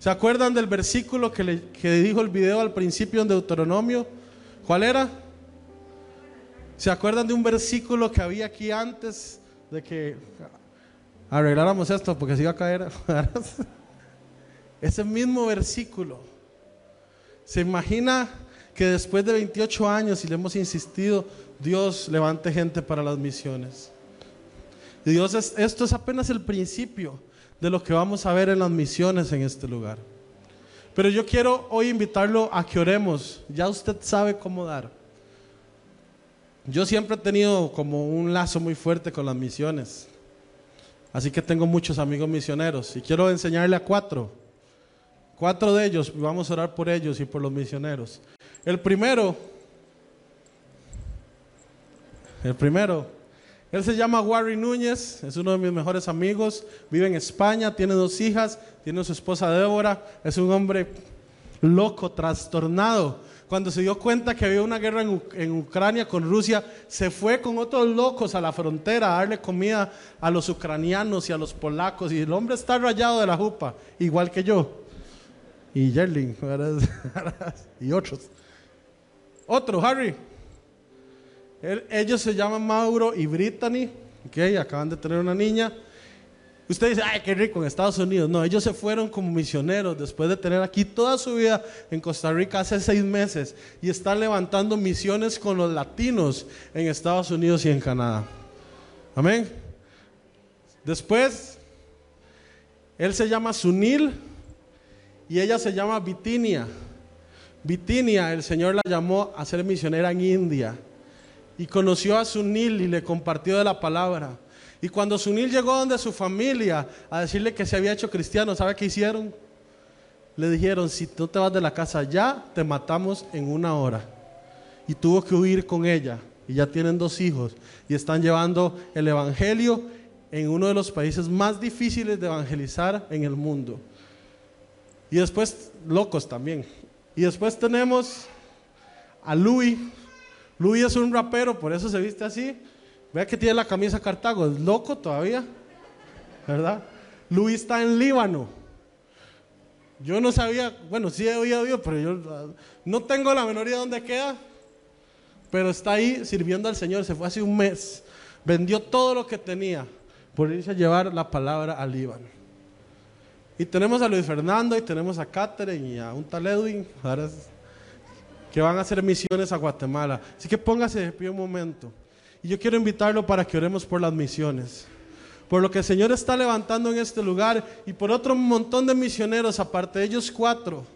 ¿Se acuerdan del versículo que, le, dijo el video al principio en Deuteronomio? ¿Cuál era? ¿Se acuerdan de un versículo que había aquí antes de que arregláramos esto porque se iba a caer? Ese mismo versículo. ¿Se imagina que después de 28 años, y le hemos insistido, Dios levante gente para las misiones? Y Dios, esto es apenas el principio de lo que vamos a ver en las misiones en este lugar. Pero yo quiero hoy invitarlo a que oremos. Ya usted sabe cómo dar. Yo siempre he tenido como un lazo muy fuerte con las misiones. Así que tengo muchos amigos misioneros y quiero enseñarle a cuatro. Cuatro de ellos, vamos a orar por ellos y por los misioneros. El primero, el primero él se llama Warren Núñez, es uno de mis mejores amigos, vive en España, tiene dos hijas, tiene su esposa Débora, es un hombre loco, trastornado. Cuando se dio cuenta que había una guerra en, en Ucrania con Rusia, se fue con otros locos a la frontera a darle comida a los ucranianos y a los polacos. Y el hombre está rayado de la jupa, igual que yo. Y Yerling, y otros. Otro, Harry. Ellos se llaman Mauro y Brittany. Ok, acaban de tener una niña. Usted dice, ay, qué rico en Estados Unidos. No, ellos se fueron como misioneros después de tener aquí toda su vida en Costa Rica hace seis meses y están levantando misiones con los latinos en Estados Unidos y en Canadá. Amén. Después, él se llama Sunil y ella se llama Bitinia. Bitinia, el Señor la llamó a ser misionera en India y conoció a Sunil y le compartió de la palabra. Y cuando Sunil llegó donde su familia a decirle que se había hecho cristiano, ¿sabe qué hicieron? Le dijeron, si no te vas de la casa ya, te matamos en una hora. Y tuvo que huir con ella. Y ya tienen dos hijos. Y están llevando el Evangelio en uno de los países más difíciles de evangelizar en el mundo. Y después, locos también. Y después tenemos a Louis. Louis es un rapero, por eso se viste así. Vea que tiene la camisa Cartago, es loco todavía, ¿verdad? Louis está en Líbano. Yo no sabía, bueno, sí he oído, pero yo no tengo la menor idea de dónde queda. Pero está ahí sirviendo al Señor, se fue hace un mes. Vendió todo lo que tenía por irse a llevar la palabra al Líbano. Y tenemos a Luis Fernando y tenemos a Catherine y a un tal Edwin. Ahora es- que van a hacer misiones a Guatemala. Así que póngase de pie un momento. Y yo quiero invitarlo para que oremos por las misiones. Por lo que el Señor está levantando en este lugar y por otro montón de misioneros, aparte de ellos cuatro,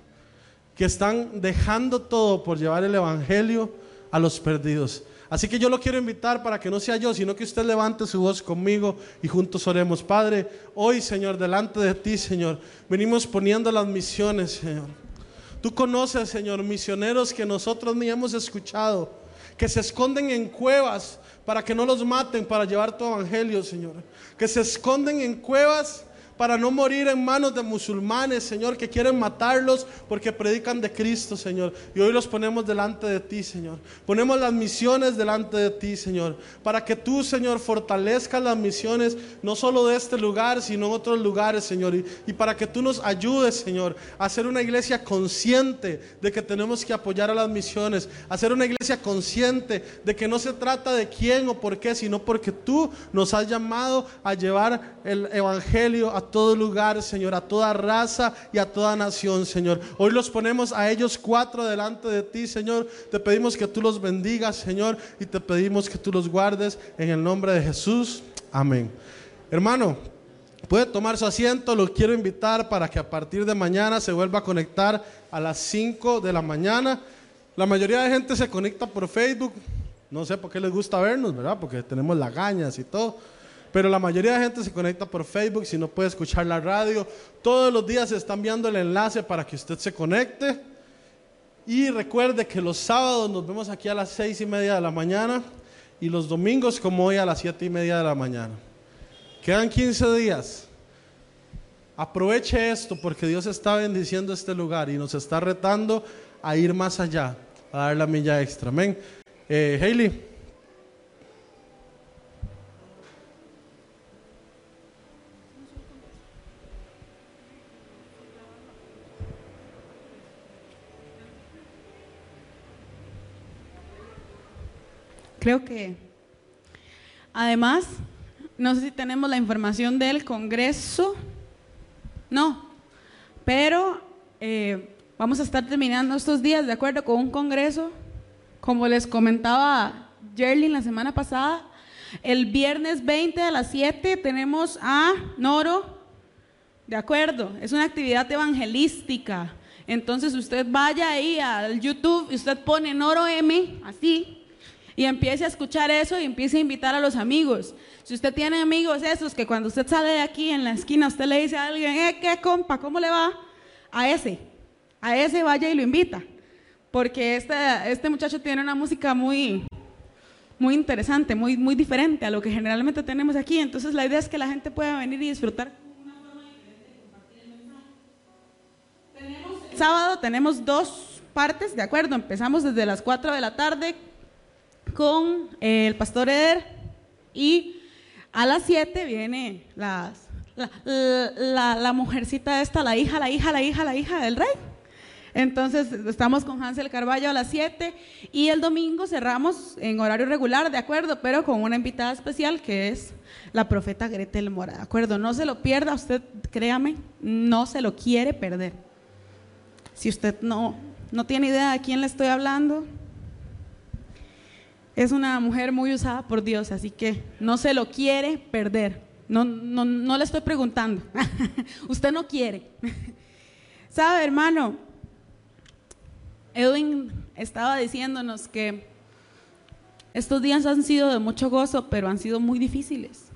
que están dejando todo por llevar el Evangelio a los perdidos. Así que yo lo quiero invitar para que no sea yo, sino que usted levante su voz conmigo y juntos oremos. Padre, hoy Señor, delante de ti, Señor, venimos poniendo las misiones, Señor. Tú conoces, Señor, misioneros que nosotros ni hemos escuchado, que se esconden en cuevas para que no los maten, para llevar tu evangelio, Señor. Que se esconden en cuevas para no morir en manos de musulmanes, Señor, que quieren matarlos porque predican de Cristo, Señor. Y hoy los ponemos delante de ti, Señor. Ponemos las misiones delante de ti, Señor, para que tú, Señor, fortalezcas las misiones, no solo de este lugar, sino en otros lugares, Señor. Y, para que tú nos ayudes, Señor, a ser una iglesia consciente de que tenemos que apoyar a las misiones, a ser una iglesia consciente de que no se trata de quién o por qué, sino porque tú nos has llamado a llevar el evangelio a todo lugar, Señor, a toda raza y a toda nación, Señor. Hoy los ponemos a ellos cuatro delante de ti, Señor. Te pedimos que tú los bendigas, Señor, y te pedimos que tú los guardes en el nombre de Jesús. Amén. Hermano, puede tomar su asiento, lo quiero invitar para que a partir de mañana se vuelva a conectar a las 5 de la mañana. La mayoría de gente se conecta por Facebook. No sé por qué les gusta vernos, ¿verdad? Porque tenemos lagañas y todo. Pero la mayoría de gente se conecta por Facebook, si no puede escuchar la radio. Todos los días se está enviando el enlace para que usted se conecte. Y recuerde que los sábados nos vemos aquí a las seis y media de la mañana y los domingos como hoy a las siete y media de la mañana. Quedan 15 días. Aproveche esto porque Dios está bendiciendo este lugar y nos está retando a ir más allá, a dar la milla extra. Amén. Eh. Creo que además, no sé si tenemos la información del Congreso, no, pero eh, vamos a estar terminando estos días de acuerdo con un Congreso, como les comentaba Jerlin la semana pasada, el viernes 20 a las 7 tenemos a Noro, de acuerdo, es una actividad evangelística. Entonces usted vaya ahí al YouTube y usted pone Noro M, así, y empiece a escuchar eso y empiece a invitar a los amigos. Si usted tiene amigos esos que cuando usted sale de aquí en la esquina, usted le dice a alguien, eh, ¿qué compa? ¿Cómo le va? A ese, a ese vaya y lo invita. Porque este, este muchacho tiene una música muy, muy interesante, muy, muy diferente a lo que generalmente tenemos aquí. Entonces la idea es que la gente pueda venir y disfrutar. sábado tenemos dos partes, ¿de acuerdo? Empezamos desde las 4 de la tarde con el pastor Eder y a las 7 viene las, la, la, la mujercita esta, la hija, la hija, la hija, la hija del rey. Entonces estamos con Hansel Carballo a las 7 y el domingo cerramos en horario regular, de acuerdo, pero con una invitada especial que es la profeta Gretel Mora, de acuerdo. No se lo pierda, usted créame, no se lo quiere perder. Si usted no, no tiene idea de quién le estoy hablando, es una mujer muy usada por Dios, así que no se lo quiere perder. No, no, no le estoy preguntando. usted no quiere. ¿Sabe, hermano? Edwin estaba diciéndonos que estos días han sido de mucho gozo, pero han sido muy difíciles.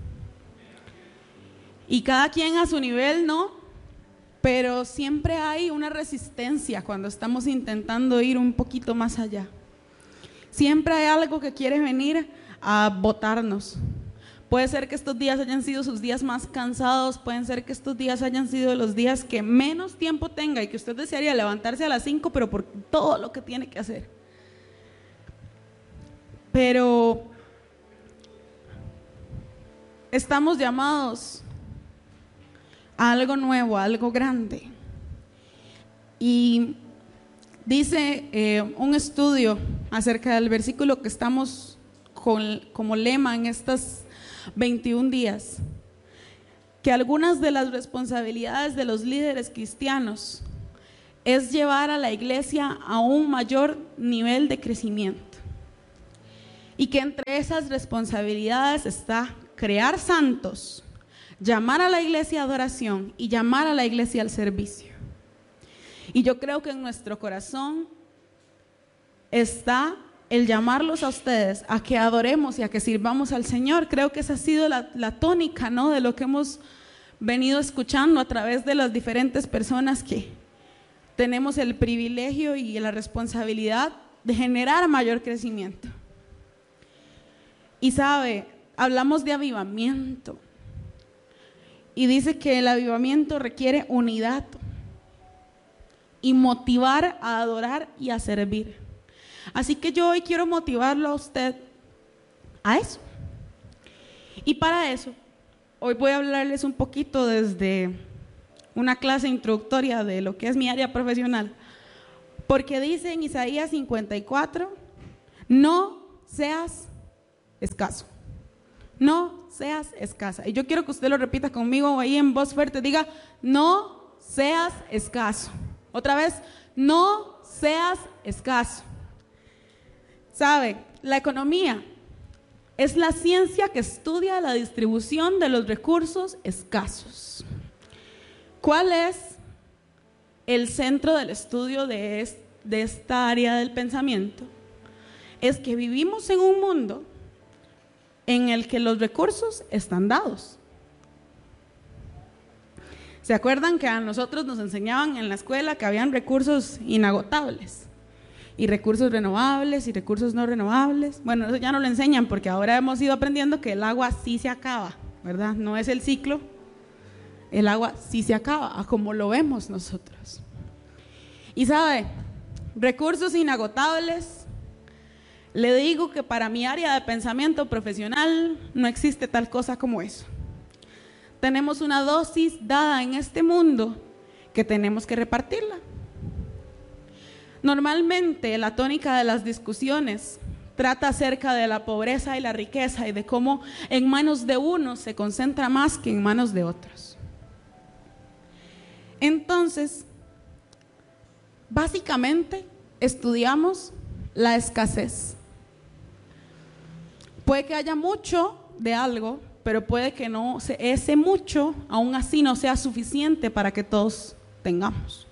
Y cada quien a su nivel, ¿no? Pero siempre hay una resistencia cuando estamos intentando ir un poquito más allá. Siempre hay algo que quiere venir a botarnos. Puede ser que estos días hayan sido sus días más cansados, pueden ser que estos días hayan sido los días que menos tiempo tenga y que usted desearía levantarse a las 5, pero por todo lo que tiene que hacer. Pero estamos llamados a algo nuevo, a algo grande. Y dice eh, un estudio acerca del versículo que estamos con, como lema en estas 21 días, que algunas de las responsabilidades de los líderes cristianos es llevar a la iglesia a un mayor nivel de crecimiento. Y que entre esas responsabilidades está crear santos, llamar a la iglesia a adoración y llamar a la iglesia al servicio. Y yo creo que en nuestro corazón está el llamarlos a ustedes a que adoremos y a que sirvamos al Señor. Creo que esa ha sido la, tónica ¿no? de lo que hemos venido escuchando a través de las diferentes personas que tenemos el privilegio y la responsabilidad de generar mayor crecimiento. Y sabe, hablamos de avivamiento. Y dice que el avivamiento requiere unidad y motivar a adorar y a servir. Así que yo hoy quiero motivarlo a usted a eso. Y para eso, hoy voy a hablarles un poquito desde una clase introductoria de lo que es mi área profesional. Porque dice en Isaías 54, no seas escaso. No seas escasa. Y yo quiero que usted lo repita conmigo ahí en voz fuerte. Diga, no seas escaso. Otra vez, no seas escaso. ¿Sabe? La economía es la ciencia que estudia la distribución de los recursos escasos. ¿Cuál es el centro del estudio de, de esta área del pensamiento? Es que vivimos en un mundo en el que los recursos están dados. ¿Se acuerdan que a nosotros nos enseñaban en la escuela que habían recursos inagotables? y recursos renovables y recursos no renovables. Bueno, eso ya no lo enseñan porque ahora hemos ido aprendiendo que el agua sí se acaba, ¿verdad? No es el ciclo, el agua sí se acaba, como lo vemos nosotros. Y sabe, recursos inagotables, le digo que para mi área de pensamiento profesional no existe tal cosa como eso. Tenemos una dosis dada en este mundo que tenemos que repartirla. Normalmente la tónica de las discusiones trata acerca de la pobreza y la riqueza y de cómo en manos de unos se concentra más que en manos de otros. Entonces, básicamente estudiamos la escasez. Puede que haya mucho de algo, pero puede que no, ese mucho aún así no sea suficiente para que todos tengamos.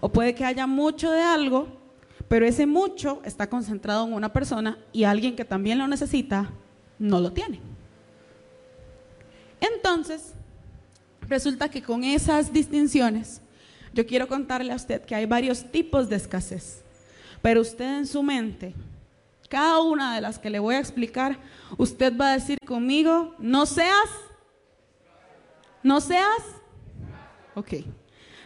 O puede que haya mucho de algo, pero ese mucho está concentrado en una persona y alguien que también lo necesita no lo tiene. Entonces, resulta que con esas distinciones, yo quiero contarle a usted que hay varios tipos de escasez, pero usted en su mente, cada una de las que le voy a explicar, usted va a decir conmigo, no seas, no seas, ok.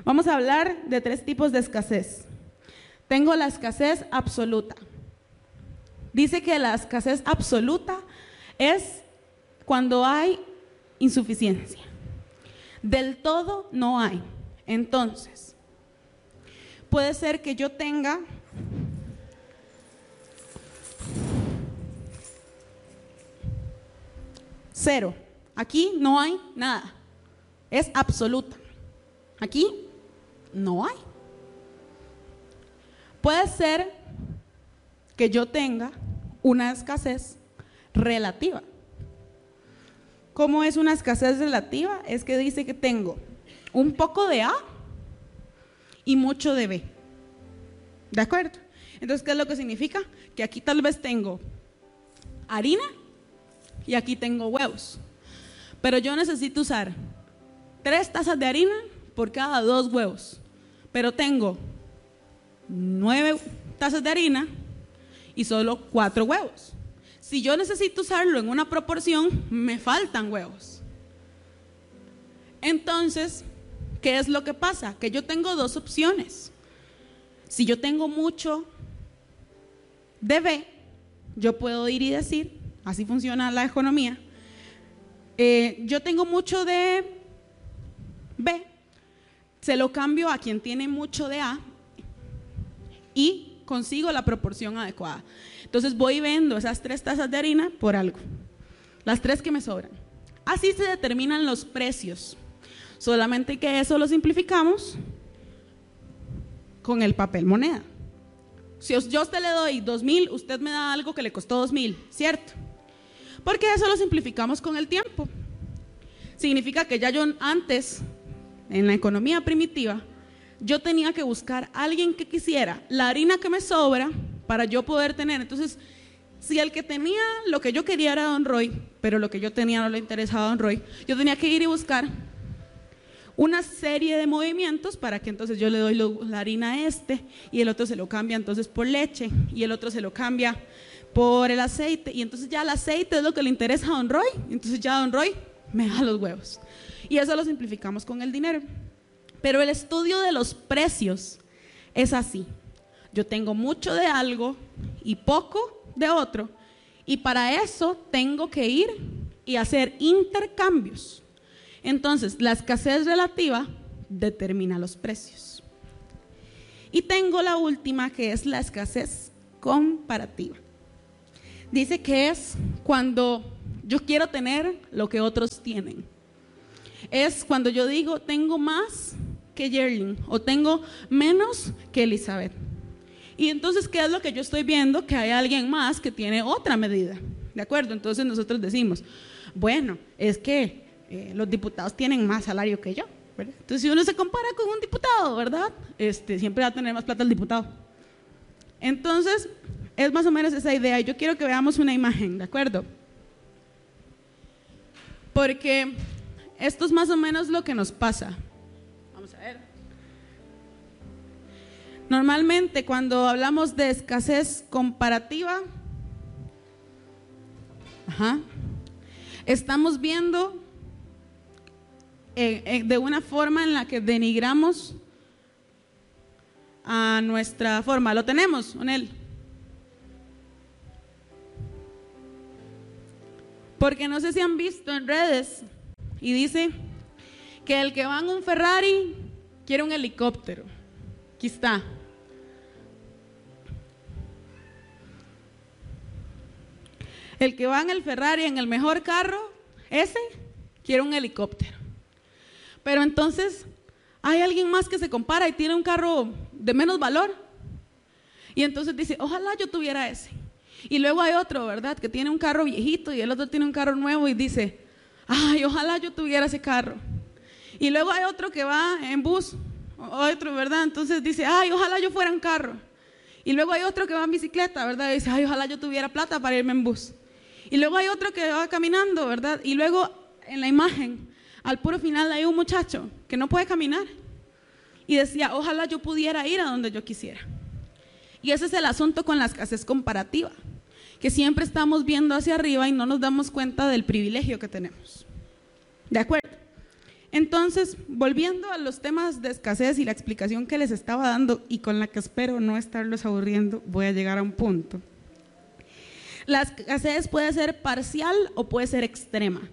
Vamos a hablar de tres tipos de escasez. Tengo la escasez absoluta. Dice que la escasez absoluta es cuando hay insuficiencia. Del todo no hay. Entonces, puede ser que yo tenga cero. Aquí no hay nada. Es absoluta. Aquí no hay. Puede ser que yo tenga una escasez relativa. ¿Cómo es una escasez relativa? Es que dice que tengo un poco de A y mucho de B. ¿De acuerdo? Entonces, ¿qué es lo que significa? Que aquí tal vez tengo harina y aquí tengo huevos. Pero yo necesito usar tres tazas de harina por cada dos huevos. Pero tengo nueve tazas de harina y solo cuatro huevos. Si yo necesito usarlo en una proporción, me faltan huevos. Entonces, ¿qué es lo que pasa? Que yo tengo dos opciones. Si yo tengo mucho de B, yo puedo ir y decir, así funciona la economía, eh, yo tengo mucho de B, se lo cambio a quien tiene mucho de A y consigo la proporción adecuada. Entonces voy vendo esas tres tazas de harina por algo, las tres que me sobran. Así se determinan los precios, solamente que eso lo simplificamos con el papel moneda. Si yo a usted le doy dos mil, usted me da algo que le costó dos mil, ¿cierto? Porque eso lo simplificamos con el tiempo. Significa que ya yo antes, en la economía primitiva, yo tenía que buscar a alguien que quisiera la harina que me sobra para yo poder tener. Entonces, si el que tenía lo que yo quería era Don Roy, pero lo que yo tenía no le interesaba a Don Roy, yo tenía que ir y buscar una serie de movimientos para que entonces yo le doy la harina a este y el otro se lo cambia entonces por leche y el otro se lo cambia por el aceite y entonces ya el aceite es lo que le interesa a Don Roy, entonces ya Don Roy me da los huevos. Y eso lo simplificamos con el dinero. Pero el estudio de los precios es así. Yo tengo mucho de algo y poco de otro. Y para eso tengo que ir y hacer intercambios. Entonces, la escasez relativa determina los precios. Y tengo la última que es la escasez comparativa. Dice que es cuando yo quiero tener lo que otros tienen. Es cuando yo digo, tengo más que Yerling o tengo menos que Elizabeth. Y entonces, ¿qué es lo que yo estoy viendo? Que hay alguien más que tiene otra medida. ¿De acuerdo? Entonces nosotros decimos, bueno, es que eh, los diputados tienen más salario que yo. Entonces, si uno se compara con un diputado, ¿verdad? Este, siempre va a tener más plata el diputado. Entonces, es más o menos esa idea. Yo quiero que veamos una imagen, ¿de acuerdo? Porque esto es más o menos lo que nos pasa. Normalmente cuando hablamos de escasez comparativa, estamos viendo eh, eh, de una forma en la que denigramos a nuestra forma. ¿Lo tenemos, Onel? Porque no sé si han visto en redes y dice que el que va en un Ferrari quiere un helicóptero. Aquí está. El que va en el Ferrari, en el mejor carro, ese quiere un helicóptero. Pero entonces hay alguien más que se compara y tiene un carro de menos valor. Y entonces dice, ojalá yo tuviera ese. Y luego hay otro, ¿verdad? Que tiene un carro viejito y el otro tiene un carro nuevo y dice, ay, ojalá yo tuviera ese carro. Y luego hay otro que va en bus, otro, ¿verdad? Entonces dice, ay, ojalá yo fuera en carro. Y luego hay otro que va en bicicleta, ¿verdad? Y dice, ay, ojalá yo tuviera plata para irme en bus. Y luego hay otro que va caminando, ¿verdad? Y luego en la imagen, al puro final, hay un muchacho que no puede caminar. Y decía, ojalá yo pudiera ir a donde yo quisiera. Y ese es el asunto con la escasez comparativa, que siempre estamos viendo hacia arriba y no nos damos cuenta del privilegio que tenemos. ¿De acuerdo? Entonces, volviendo a los temas de escasez y la explicación que les estaba dando y con la que espero no estarlos aburriendo, voy a llegar a un punto. La escasez puede ser parcial o puede ser extrema.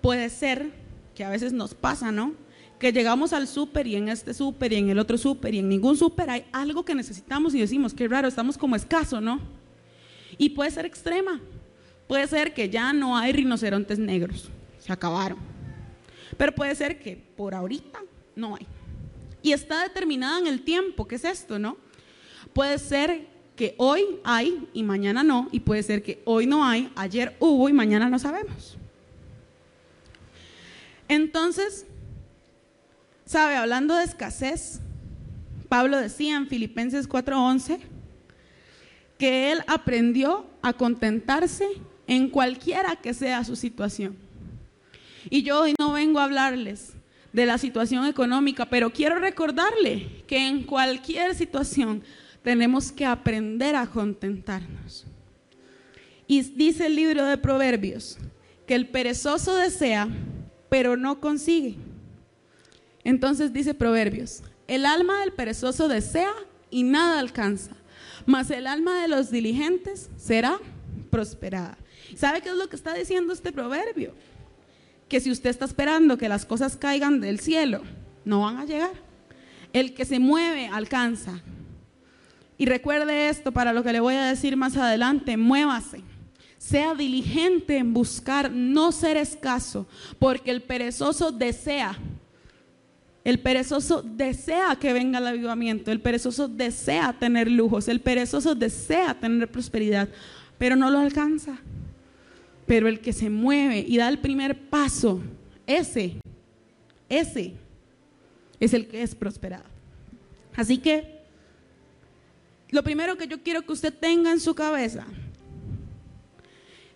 Puede ser, que a veces nos pasa, ¿no? Que llegamos al súper y en este súper y en el otro súper y en ningún súper hay algo que necesitamos y decimos, qué raro, estamos como escaso, ¿no? Y puede ser extrema. Puede ser que ya no hay rinocerontes negros, se acabaron. Pero puede ser que por ahorita no hay. Y está determinada en el tiempo, ¿qué es esto, no? Puede ser que hoy hay y mañana no, y puede ser que hoy no hay, ayer hubo y mañana no sabemos. Entonces, sabe, hablando de escasez, Pablo decía en Filipenses 4:11 que él aprendió a contentarse en cualquiera que sea su situación. Y yo hoy no vengo a hablarles de la situación económica, pero quiero recordarle que en cualquier situación tenemos que aprender a contentarnos. Y dice el libro de Proverbios que el perezoso desea, pero no consigue. Entonces dice Proverbios, el alma del perezoso desea y nada alcanza, mas el alma de los diligentes será prosperada. ¿Sabe qué es lo que está diciendo este proverbio? Que si usted está esperando que las cosas caigan del cielo, no van a llegar. El que se mueve alcanza, y recuerde esto para lo que le voy a decir más adelante, muévase. Sea diligente en buscar no ser escaso, porque el perezoso desea, el perezoso desea que venga el avivamiento, el perezoso desea tener lujos, el perezoso desea tener prosperidad, pero no lo alcanza. Pero el que se mueve y da el primer paso, ese, ese es el que es prosperado. Así que lo primero que yo quiero que usted tenga en su cabeza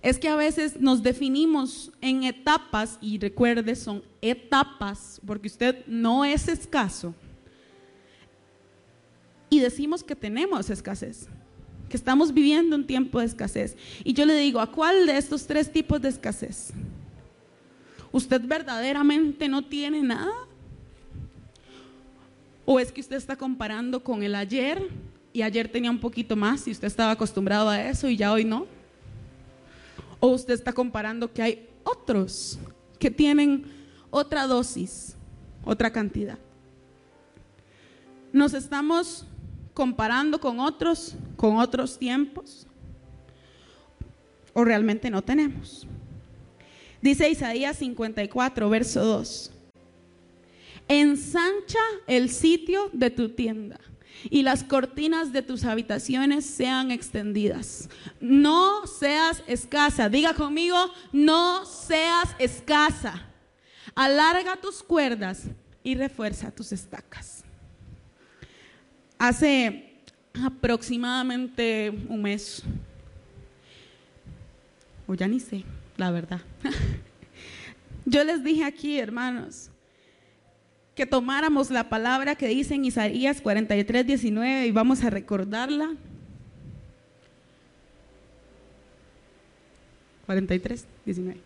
es que a veces nos definimos en etapas, y recuerde, son etapas, porque usted no es escaso, y decimos que tenemos escasez, que estamos viviendo un tiempo de escasez. Y yo le digo, ¿a cuál de estos tres tipos de escasez? ¿Usted verdaderamente no tiene nada? ¿O es que usted está comparando con el ayer y ayer tenía un poquito más y usted estaba acostumbrado a eso y ya hoy no? ¿O usted está comparando que hay otros que tienen otra dosis, otra cantidad? Nos estamos comparando con otros, con otros tiempos, o realmente no tenemos. Dice Isaías 54, verso 2. Ensancha el sitio de tu tienda y las cortinas de tus habitaciones sean extendidas. No seas escasa. Diga conmigo, no seas escasa. Alarga tus cuerdas y refuerza tus estacas. Hace aproximadamente un mes, o ya ni sé, la verdad. Yo les dije aquí, hermanos, que tomáramos la palabra que dice en Isaías 43, 19 y vamos a recordarla. 43, 19.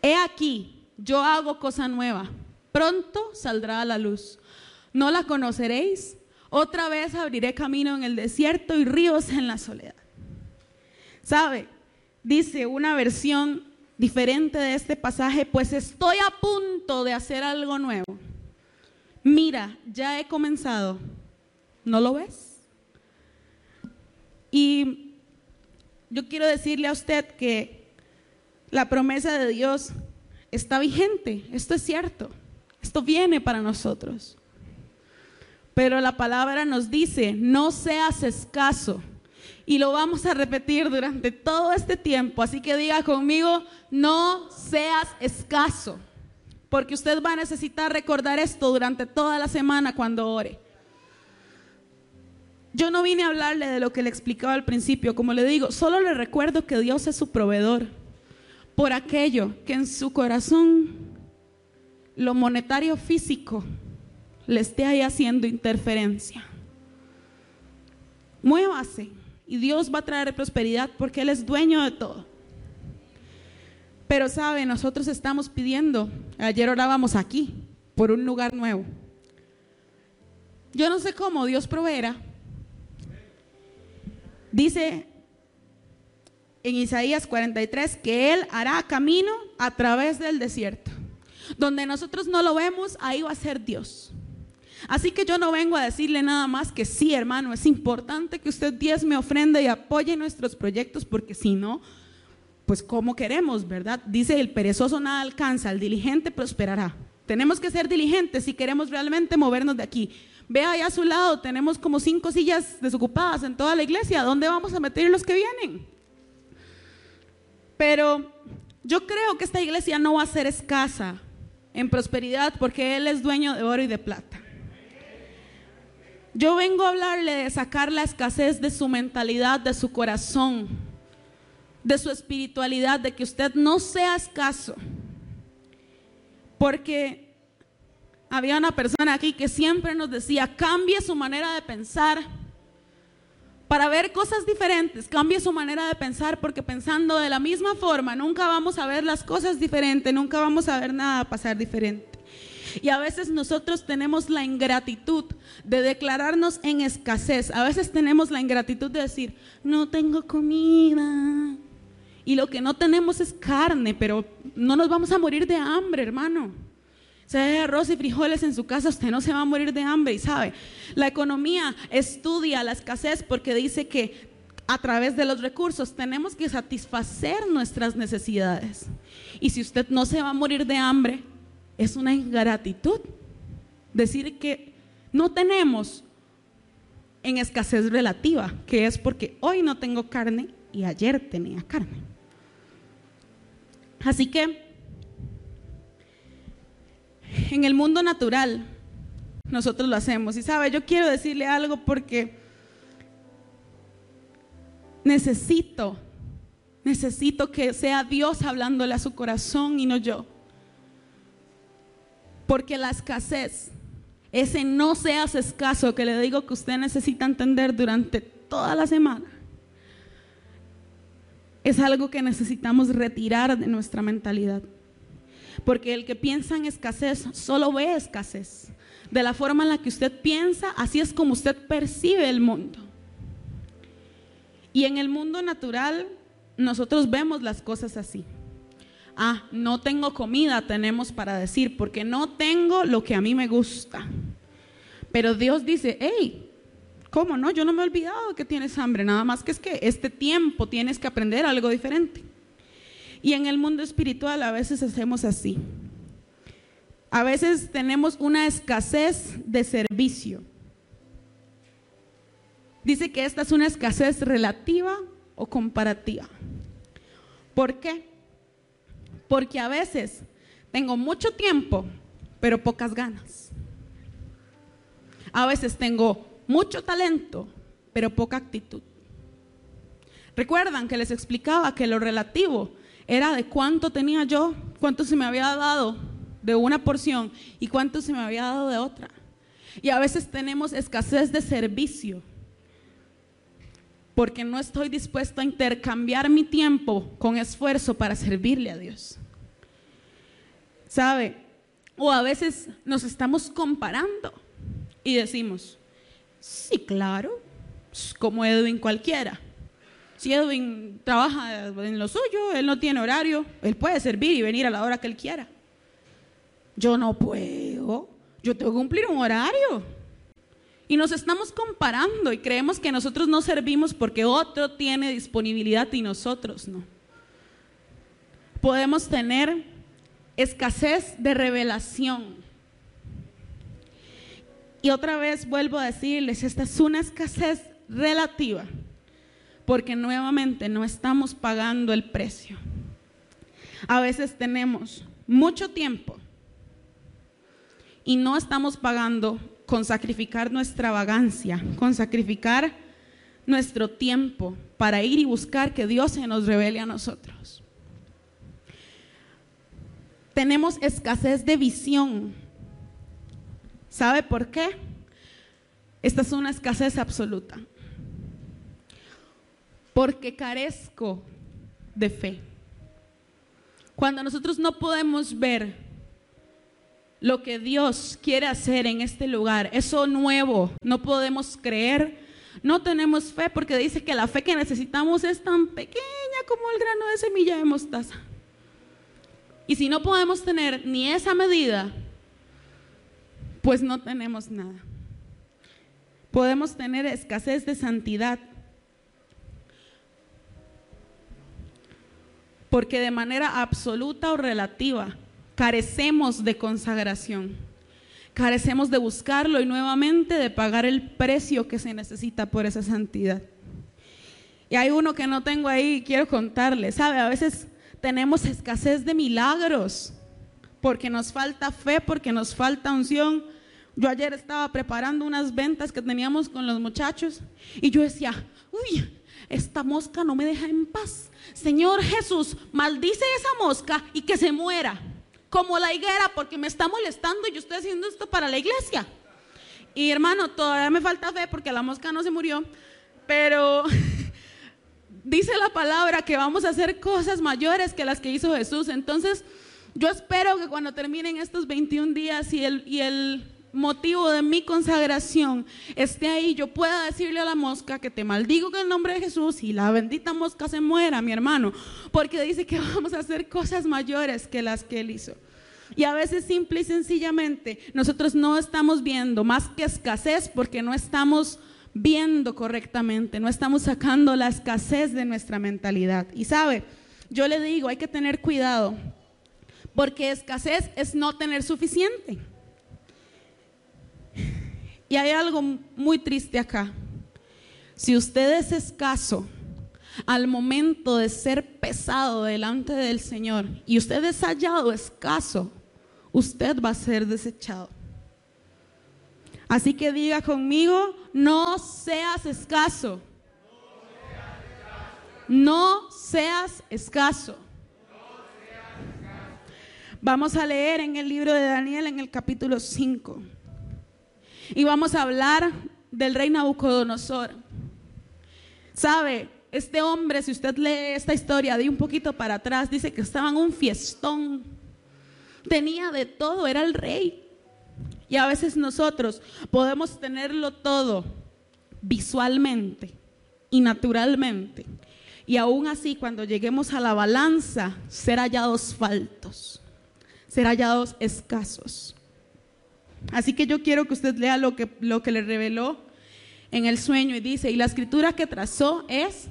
He aquí, yo hago cosa nueva, pronto saldrá a la luz. ¿No la conoceréis? Otra vez abriré camino en el desierto y ríos en la soledad. ¿Sabe? Dice una versión diferente de este pasaje, pues estoy a punto de hacer algo nuevo mira, ya he comenzado, ¿no lo ves? Y yo quiero decirle a usted que la promesa de Dios está vigente, esto es cierto, esto viene para nosotros. Pero la palabra nos dice, no seas escaso. Y lo vamos a repetir durante todo este tiempo. Así que diga conmigo, no seas escaso porque usted va a necesitar recordar esto durante toda la semana cuando ore. Yo no vine a hablarle de lo que le explicaba al principio, como le digo, solo le recuerdo que Dios es su proveedor por aquello que en su corazón lo monetario físico le esté ahí haciendo interferencia. Muévase y Dios va a traer prosperidad porque Él es dueño de todo. Pero sabe, nosotros estamos pidiendo, ayer orábamos aquí, por un lugar nuevo. Yo no sé cómo Dios proveerá. Dice en Isaías 43 que Él hará camino a través del desierto. Donde nosotros no lo vemos, ahí va a ser Dios. Así que yo no vengo a decirle nada más que sí, hermano, es importante que usted me ofrenda y apoye nuestros proyectos, porque si no, pues como queremos, ¿verdad? Dice, el perezoso nada alcanza, el diligente prosperará. Tenemos que ser diligentes si queremos realmente movernos de aquí. Vea ahí a su lado, tenemos como cinco sillas desocupadas en toda la iglesia. ¿Dónde vamos a meter los que vienen? Pero yo creo que esta iglesia no va a ser escasa en prosperidad porque Él es dueño de oro y de plata. Yo vengo a hablarle de sacar la escasez de su mentalidad, de su corazón, de su espiritualidad, de que usted no sea escaso. Porque había una persona aquí que siempre nos decía, cambie su manera de pensar para ver cosas diferentes, cambie su manera de pensar porque pensando de la misma forma nunca vamos a ver las cosas diferentes, nunca vamos a ver nada pasar diferente. Y a veces nosotros tenemos la ingratitud de declararnos en escasez. A veces tenemos la ingratitud de decir, no tengo comida. Y lo que no tenemos es carne, pero no nos vamos a morir de hambre, hermano. Si hay arroz y frijoles en su casa, usted no se va a morir de hambre. Y sabe, la economía estudia la escasez porque dice que a través de los recursos tenemos que satisfacer nuestras necesidades. Y si usted no se va a morir de hambre, es una ingratitud. Decir que no tenemos en escasez relativa, que es porque hoy no tengo carne y ayer tenía carne. Así que en el mundo natural nosotros lo hacemos. Y sabe, yo quiero decirle algo porque necesito, necesito que sea Dios hablándole a su corazón y no yo. Porque la escasez, ese no seas escaso que le digo que usted necesita entender durante toda la semana, es algo que necesitamos retirar de nuestra mentalidad. Porque el que piensa en escasez solo ve escasez. De la forma en la que usted piensa, así es como usted percibe el mundo. Y en el mundo natural, nosotros vemos las cosas así ah, no tengo comida, tenemos para decir, porque no tengo lo que a mí me gusta. Pero Dios dice, hey, ¿cómo no? Yo no me he olvidado que tienes hambre, nada más que es que este tiempo tienes que aprender algo diferente. Y en el mundo espiritual a veces hacemos así. A veces tenemos una escasez de servicio. Dice que esta es una escasez relativa o comparativa. ¿Por qué? Porque a veces tengo mucho tiempo, pero pocas ganas. A veces tengo mucho talento, pero poca actitud. Recuerdan que les explicaba que lo relativo era de cuánto tenía yo, cuánto se me había dado de una porción y cuánto se me había dado de otra. Y a veces tenemos escasez de servicio porque no estoy dispuesto a intercambiar mi tiempo con esfuerzo para servirle a Dios. ¿Sabe? O a veces nos estamos comparando y decimos, sí, claro, como Edwin cualquiera. Si Edwin trabaja en lo suyo, él no tiene horario, él puede servir y venir a la hora que él quiera. Yo no puedo, yo tengo que cumplir un horario. Y nos estamos comparando y creemos que nosotros no servimos porque otro tiene disponibilidad y nosotros no. Podemos tener escasez de revelación. Y otra vez vuelvo a decirles, esta es una escasez relativa, porque nuevamente no estamos pagando el precio. A veces tenemos mucho tiempo y no estamos pagando con sacrificar nuestra vagancia, con sacrificar nuestro tiempo para ir y buscar que Dios se nos revele a nosotros. Tenemos escasez de visión. ¿Sabe por qué? Esta es una escasez absoluta. Porque carezco de fe. Cuando nosotros no podemos ver lo que Dios quiere hacer en este lugar, eso nuevo, no podemos creer, no tenemos fe porque dice que la fe que necesitamos es tan pequeña como el grano de semilla de mostaza. Y si no podemos tener ni esa medida, pues no tenemos nada. Podemos tener escasez de santidad. Porque de manera absoluta o relativa carecemos de consagración. Carecemos de buscarlo y nuevamente de pagar el precio que se necesita por esa santidad. Y hay uno que no tengo ahí, quiero contarle, ¿sabe? A veces tenemos escasez de milagros porque nos falta fe, porque nos falta unción. Yo ayer estaba preparando unas ventas que teníamos con los muchachos y yo decía, uy, esta mosca no me deja en paz. Señor Jesús, maldice esa mosca y que se muera, como la higuera, porque me está molestando y yo estoy haciendo esto para la iglesia. Y hermano, todavía me falta fe porque la mosca no se murió, pero dice la palabra que vamos a hacer cosas mayores que las que hizo Jesús. Entonces, yo espero que cuando terminen estos 21 días y el, y el motivo de mi consagración esté ahí, yo pueda decirle a la mosca que te maldigo en el nombre de Jesús y la bendita mosca se muera, mi hermano, porque dice que vamos a hacer cosas mayores que las que él hizo. Y a veces simple y sencillamente nosotros no estamos viendo más que escasez porque no estamos viendo correctamente, no estamos sacando la escasez de nuestra mentalidad. Y sabe, yo le digo, hay que tener cuidado, porque escasez es no tener suficiente. Y hay algo muy triste acá. Si usted es escaso al momento de ser pesado delante del Señor y usted es hallado escaso, usted va a ser desechado. Así que diga conmigo, no seas escaso. No seas escaso. Vamos a leer en el libro de Daniel en el capítulo 5. Y vamos a hablar del rey Nabucodonosor. ¿Sabe? Este hombre, si usted lee esta historia de un poquito para atrás, dice que estaba en un fiestón. Tenía de todo, era el rey. Y a veces nosotros podemos tenerlo todo visualmente y naturalmente. Y aún así, cuando lleguemos a la balanza, ser hallados faltos, ser hallados escasos. Así que yo quiero que usted lea lo que, lo que le reveló en el sueño y dice, y la escritura que trazó es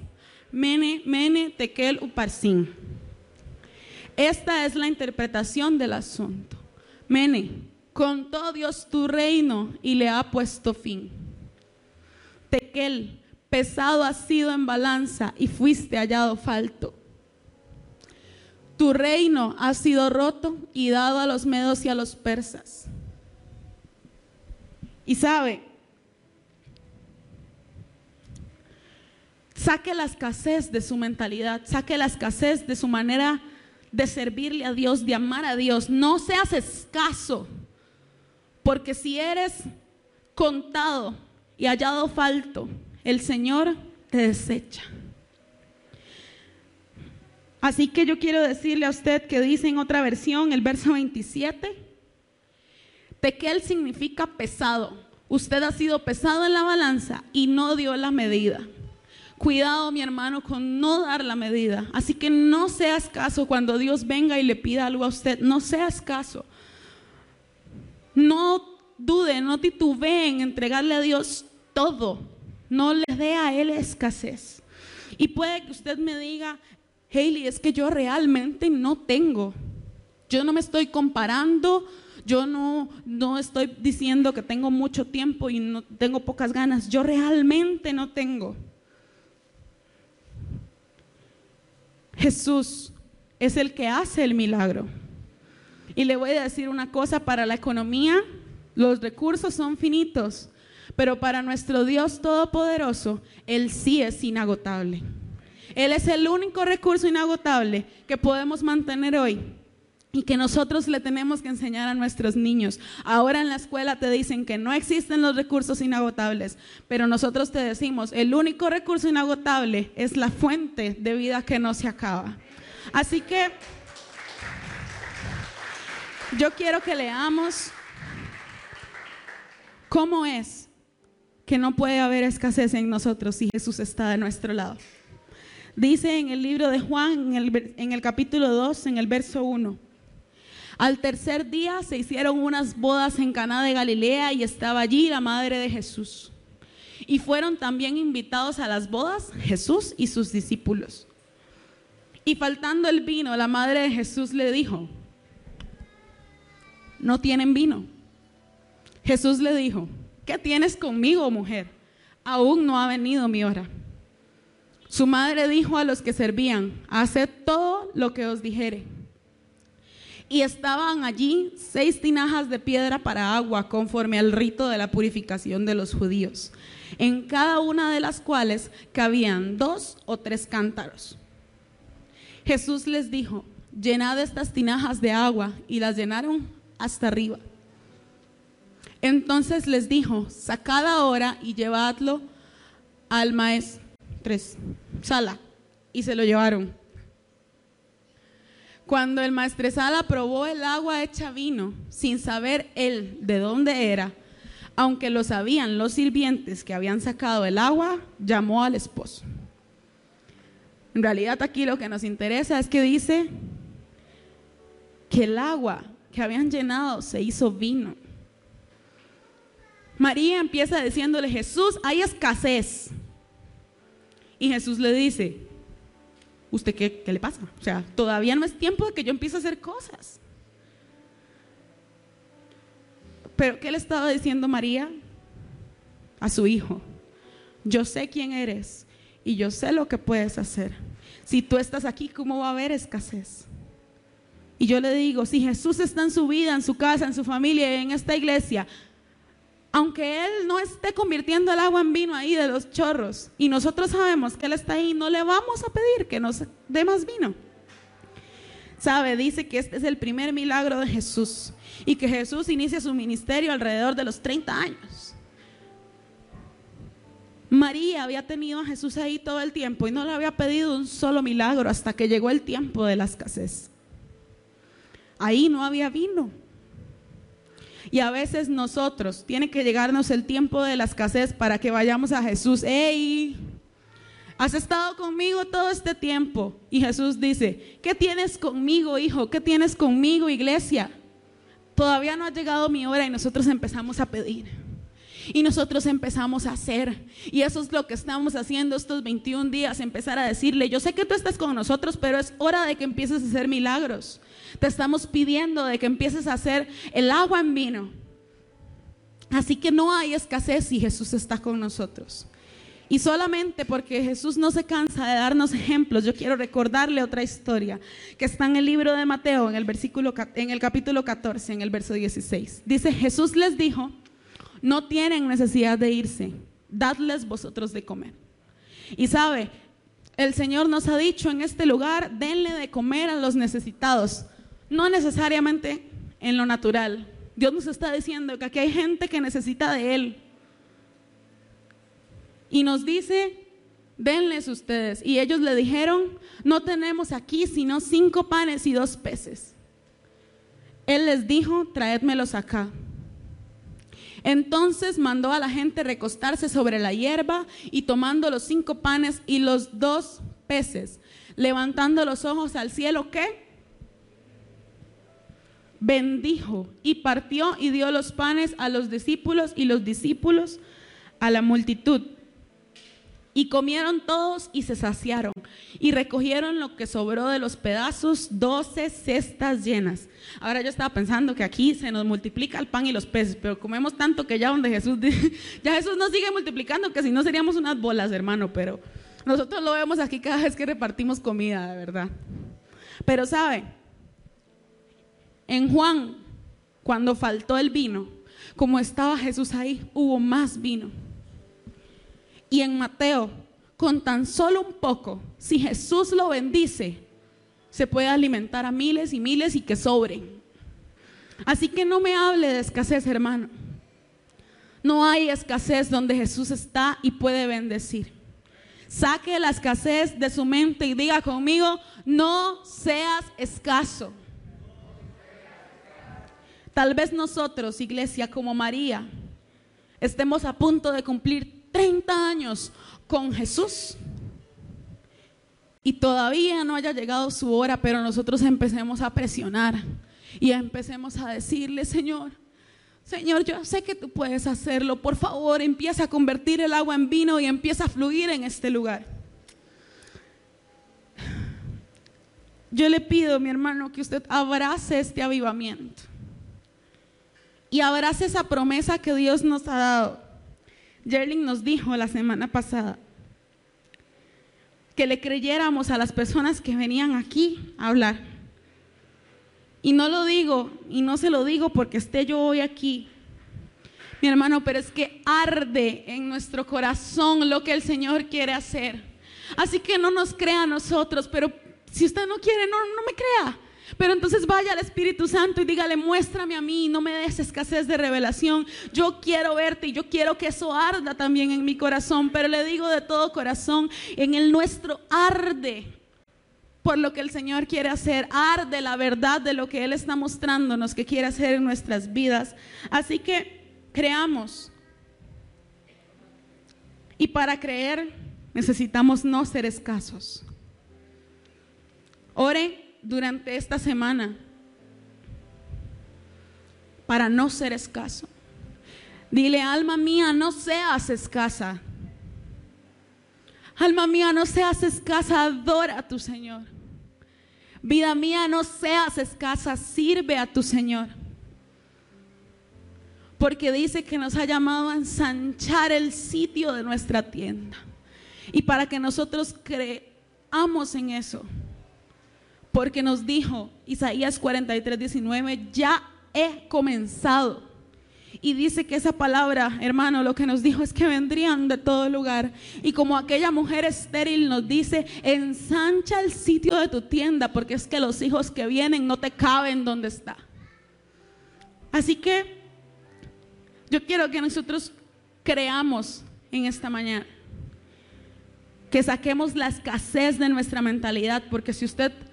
Mene, Mene, Tekel, Uparsin. Esta es la interpretación del asunto. Mene, contó Dios tu reino y le ha puesto fin. Tequel, pesado has sido en balanza y fuiste hallado falto. Tu reino ha sido roto y dado a los medos y a los persas. Y sabe, saque la escasez de su mentalidad, saque la escasez de su manera de servirle a Dios, de amar a Dios. No seas escaso. Porque si eres contado y hallado falto, el Señor te desecha. Así que yo quiero decirle a usted que dice en otra versión, el verso 27, Tequel significa pesado. Usted ha sido pesado en la balanza y no dio la medida. Cuidado, mi hermano, con no dar la medida. Así que no seas caso cuando Dios venga y le pida algo a usted. No seas caso. No dude, no titubee en entregarle a Dios todo. No le dé a Él escasez. Y puede que usted me diga, Hailey, es que yo realmente no tengo. Yo no me estoy comparando, yo no, no estoy diciendo que tengo mucho tiempo y no tengo pocas ganas. Yo realmente no tengo. Jesús es el que hace el milagro. Y le voy a decir una cosa, para la economía los recursos son finitos, pero para nuestro Dios Todopoderoso, Él sí es inagotable. Él es el único recurso inagotable que podemos mantener hoy y que nosotros le tenemos que enseñar a nuestros niños. Ahora en la escuela te dicen que no existen los recursos inagotables, pero nosotros te decimos, el único recurso inagotable es la fuente de vida que no se acaba. Así que Yo quiero que leamos cómo es que no puede haber escasez en nosotros si Jesús está de nuestro lado. Dice en el libro de Juan, en el, capítulo 2, en el verso 1. Al tercer día se hicieron unas bodas en Caná de Galilea y estaba allí la madre de Jesús. Y fueron también invitados a las bodas Jesús y sus discípulos. Y faltando el vino, la madre de Jesús le dijo, no tienen vino. Jesús le dijo, ¿qué tienes conmigo, mujer? Aún no ha venido mi hora. Su madre dijo a los que servían, haced todo lo que os dijere. Y estaban allí seis tinajas de piedra para agua, conforme al rito de la purificación de los judíos, en cada una de las cuales cabían dos o tres cántaros. Jesús les dijo, llenad estas tinajas de agua, y las llenaron hasta arriba. Entonces les dijo, sacad ahora y llevadlo al maestro. Tres, sala. Y se lo llevaron. Cuando el maestresala probó el agua hecha vino, sin saber él de dónde era, aunque lo sabían los sirvientes que habían sacado el agua, llamó al esposo. En realidad aquí lo que nos interesa es que dice que el agua que habían llenado se hizo vino. María empieza diciéndole, Jesús, hay escasez. Y Jesús le dice, ¿usted qué, qué le pasa? O sea, todavía no es tiempo de que yo empiece a hacer cosas. Pero ¿qué le estaba diciendo María? A su hijo, yo sé quién eres y yo sé lo que puedes hacer. Si tú estás aquí, ¿cómo va a haber escasez? Y yo le digo, si Jesús está en su vida, en su casa, en su familia, en esta iglesia, aunque Él no esté convirtiendo el agua en vino ahí de los chorros, y nosotros sabemos que Él está ahí, no le vamos a pedir que nos dé más vino. Sabe, dice que este es el primer milagro de Jesús y que Jesús inicia su ministerio alrededor de los 30 años. María había tenido a Jesús ahí todo el tiempo y no le había pedido un solo milagro hasta que llegó el tiempo de la escasez. Ahí no había vino. Y a veces nosotros, tiene que llegarnos el tiempo de la escasez para que vayamos a Jesús. ¡Ey! Has estado conmigo todo este tiempo. Y Jesús dice, ¿qué tienes conmigo, hijo? ¿Qué tienes conmigo, iglesia? Todavía no ha llegado mi hora y nosotros empezamos a pedir. Y nosotros empezamos a hacer. Y eso es lo que estamos haciendo estos 21 días, empezar a decirle, yo sé que tú estás con nosotros, pero es hora de que empieces a hacer milagros. Te estamos pidiendo de que empieces a hacer el agua en vino. Así que no hay escasez si Jesús está con nosotros. Y solamente porque Jesús no se cansa de darnos ejemplos, yo quiero recordarle otra historia que está en el libro de Mateo, en el, versículo, en el capítulo 14, en el verso 16. Dice, Jesús les dijo, no tienen necesidad de irse, dadles vosotros de comer. Y sabe, el Señor nos ha dicho en este lugar, denle de comer a los necesitados, no necesariamente en lo natural. Dios nos está diciendo que aquí hay gente que necesita de Él. Y nos dice, denles ustedes. Y ellos le dijeron, no tenemos aquí sino cinco panes y dos peces. Él les dijo, traédmelos acá. Entonces mandó a la gente recostarse sobre la hierba y tomando los cinco panes y los dos peces, levantando los ojos al cielo, ¿qué? Bendijo y partió y dio los panes a los discípulos y los discípulos a la multitud. Y comieron todos y se saciaron. Y recogieron lo que sobró de los pedazos, doce cestas llenas. Ahora yo estaba pensando que aquí se nos multiplica el pan y los peces, pero comemos tanto que ya donde Jesús, ya Jesús nos sigue multiplicando, que si no seríamos unas bolas, hermano. Pero nosotros lo vemos aquí cada vez que repartimos comida, de verdad. Pero sabe, en Juan, cuando faltó el vino, como estaba Jesús ahí, hubo más vino. Y en Mateo, con tan solo un poco, si Jesús lo bendice, se puede alimentar a miles y miles y que sobren. Así que no me hable de escasez, hermano. No hay escasez donde Jesús está y puede bendecir. Saque la escasez de su mente y diga conmigo, no seas escaso. Tal vez nosotros, iglesia, como María, estemos a punto de cumplir 30 años con Jesús y todavía no haya llegado su hora, pero nosotros empecemos a presionar y empecemos a decirle, Señor, Señor, yo sé que tú puedes hacerlo. Por favor, empieza a convertir el agua en vino y empieza a fluir en este lugar. Yo le pido, mi hermano, que usted abrace este avivamiento y abrace esa promesa que Dios nos ha dado. Jerling nos dijo la semana pasada que le creyéramos a las personas que venían aquí a hablar. Y no lo digo, y no se lo digo porque esté yo hoy aquí, mi hermano, pero es que arde en nuestro corazón lo que el Señor quiere hacer. Así que no nos crea a nosotros, pero si usted no quiere, no, no me crea. Pero entonces vaya al Espíritu Santo y dígale, muéstrame a mí, no me des escasez de revelación. Yo quiero verte y yo quiero que eso arda también en mi corazón. Pero le digo de todo corazón, en el nuestro arde por lo que el Señor quiere hacer, arde la verdad de lo que Él está mostrándonos que quiere hacer en nuestras vidas. Así que creamos. Y para creer necesitamos no ser escasos. Ore durante esta semana para no ser escaso. Dile, alma mía, no seas escasa. Alma mía, no seas escasa, adora a tu Señor. Vida mía, no seas escasa, sirve a tu Señor. Porque dice que nos ha llamado a ensanchar el sitio de nuestra tienda. Y para que nosotros creamos en eso porque nos dijo Isaías 43, 19, ya he comenzado. Y dice que esa palabra, hermano, lo que nos dijo es que vendrían de todo lugar. Y como aquella mujer estéril nos dice, ensancha el sitio de tu tienda, porque es que los hijos que vienen no te caben donde está. Así que yo quiero que nosotros creamos en esta mañana, que saquemos la escasez de nuestra mentalidad, porque si usted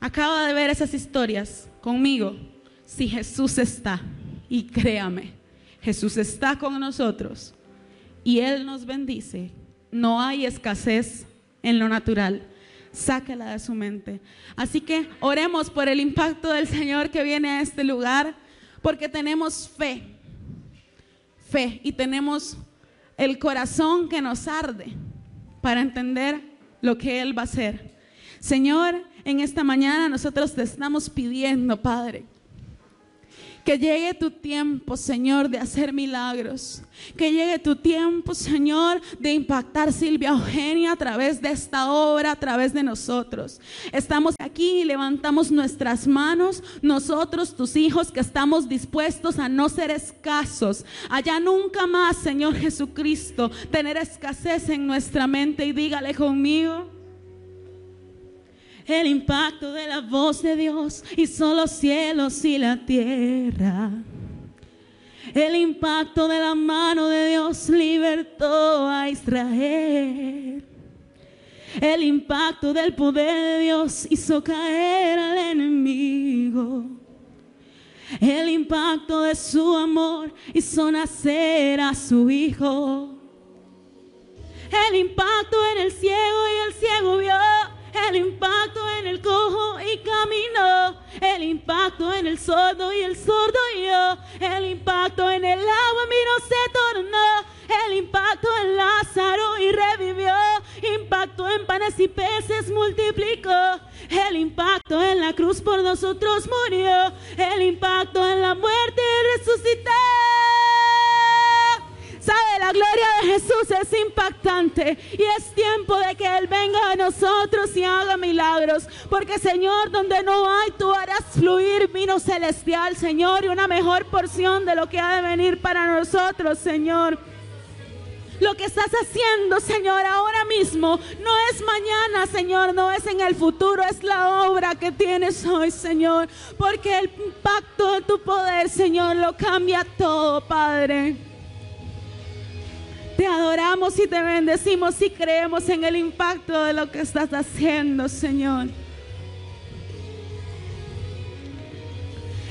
acaba de ver esas historias conmigo, si Jesús está, y créame, Jesús está con nosotros y Él nos bendice, no hay escasez en lo natural. Sáquela de su mente. Así que oremos por el impacto del Señor que viene a este lugar, porque tenemos fe, fe y tenemos el corazón que nos arde para entender lo que Él va a hacer. Señor, en esta mañana nosotros te estamos pidiendo, Padre, que llegue tu tiempo, Señor, de hacer milagros. Que llegue tu tiempo, Señor, de impactar Silvia Eugenia a través de esta obra, a través de nosotros. Estamos aquí y levantamos nuestras manos, nosotros, tus hijos, que estamos dispuestos a no ser escasos. Allá nunca más, Señor Jesucristo, tener escasez en nuestra mente. Y dígale conmigo el impacto de la voz de Dios hizo los cielos y la tierra. El impacto de la mano de Dios libertó a Israel. El impacto del poder de Dios hizo caer al enemigo. El impacto de su amor hizo nacer a su hijo. El impacto en el ciego y el ciego vio el impacto en el cojo y caminó, el impacto en el sordo y el sordo yo, el impacto en el agua vino se tornó, el impacto en Lázaro y revivió, impacto en panes y peces multiplicó, el impacto en la cruz por nosotros murió, el impacto en la muerte resucitó. Sabe, la gloria de Jesús es impactante y es tiempo de que Él venga a nosotros y haga milagros. Porque Señor, donde no hay, tú harás fluir vino celestial, Señor, y una mejor porción de lo que ha de venir para nosotros, Señor. Lo que estás haciendo, Señor, ahora mismo no es mañana, Señor, no es en el futuro, es la obra que tienes hoy, Señor. Porque el impacto de tu poder, Señor, lo cambia todo, Padre. Te adoramos y te bendecimos y creemos en el impacto de lo que estás haciendo, Señor.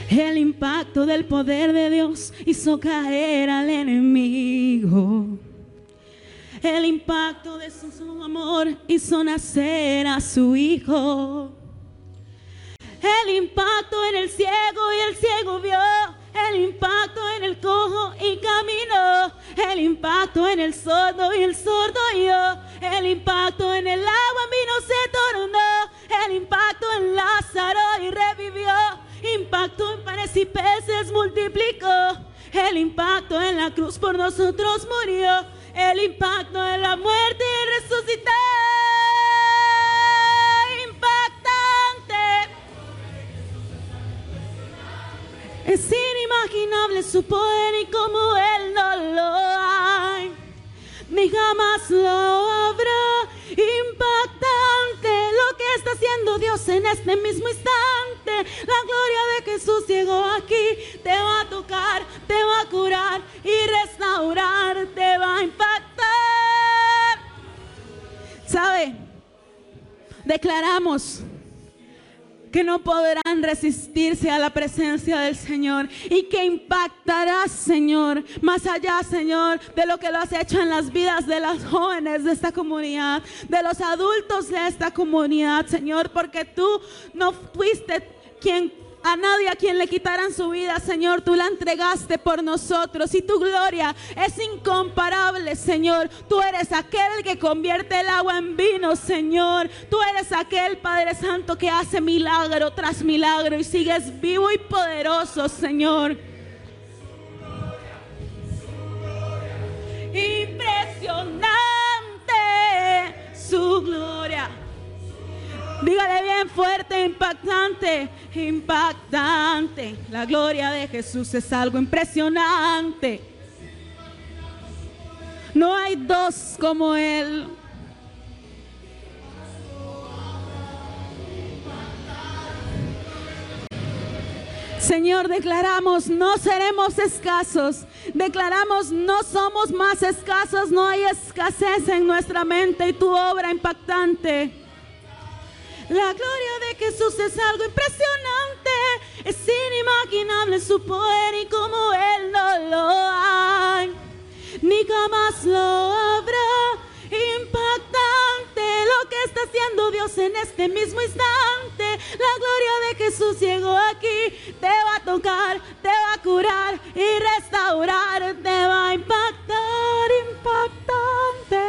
El impacto del poder de Dios hizo caer al enemigo. El impacto de su amor hizo nacer a su hijo. El impacto en el ciego y el ciego vio. El impacto en el cojo y caminó. El impacto en el sordo y el sordo oyó. El impacto en el agua vino se tornó. El impacto en Lázaro y revivió. Impacto en panes y peces multiplicó. El impacto en la cruz por nosotros murió. El impacto en la muerte y resucitó. Es inimaginable su poder y como Él no lo hay, ni jamás lo habrá. Impactante lo que está haciendo Dios en este mismo instante. La gloria de Jesús llegó aquí, te va a tocar, te va a curar y restaurar, te va a impactar. ¿Sabe? Declaramos que no podrán resistirse a la presencia del Señor y que impactará, Señor, más allá, Señor, de lo que lo has hecho en las vidas de las jóvenes de esta comunidad, de los adultos de esta comunidad, Señor, porque tú no fuiste quien a nadie a quien le quitaran su vida, Señor, tú la entregaste por nosotros y tu gloria es incomparable, Señor. Tú eres aquel que convierte el agua en vino, Señor. Tú eres aquel Padre Santo que hace milagro tras milagro y sigues vivo y poderoso, Señor. Impresionante su gloria. Dígale bien fuerte, impactante, impactante. La gloria de Jesús es algo impresionante. No hay dos como Él. Señor, declaramos, no seremos escasos. Declaramos, no somos más escasos. No hay escasez en nuestra mente y tu obra impactante. La gloria de Jesús es algo impresionante, es inimaginable su poder y como Él no lo hay, ni jamás lo habrá. Impactante lo que está haciendo Dios en este mismo instante. La gloria de Jesús llegó aquí, te va a tocar, te va a curar y restaurar, te va a impactar, impactante.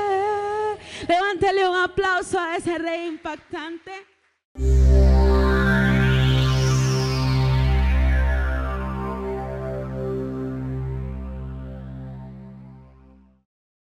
Levántele un aplauso a ese rey impactante.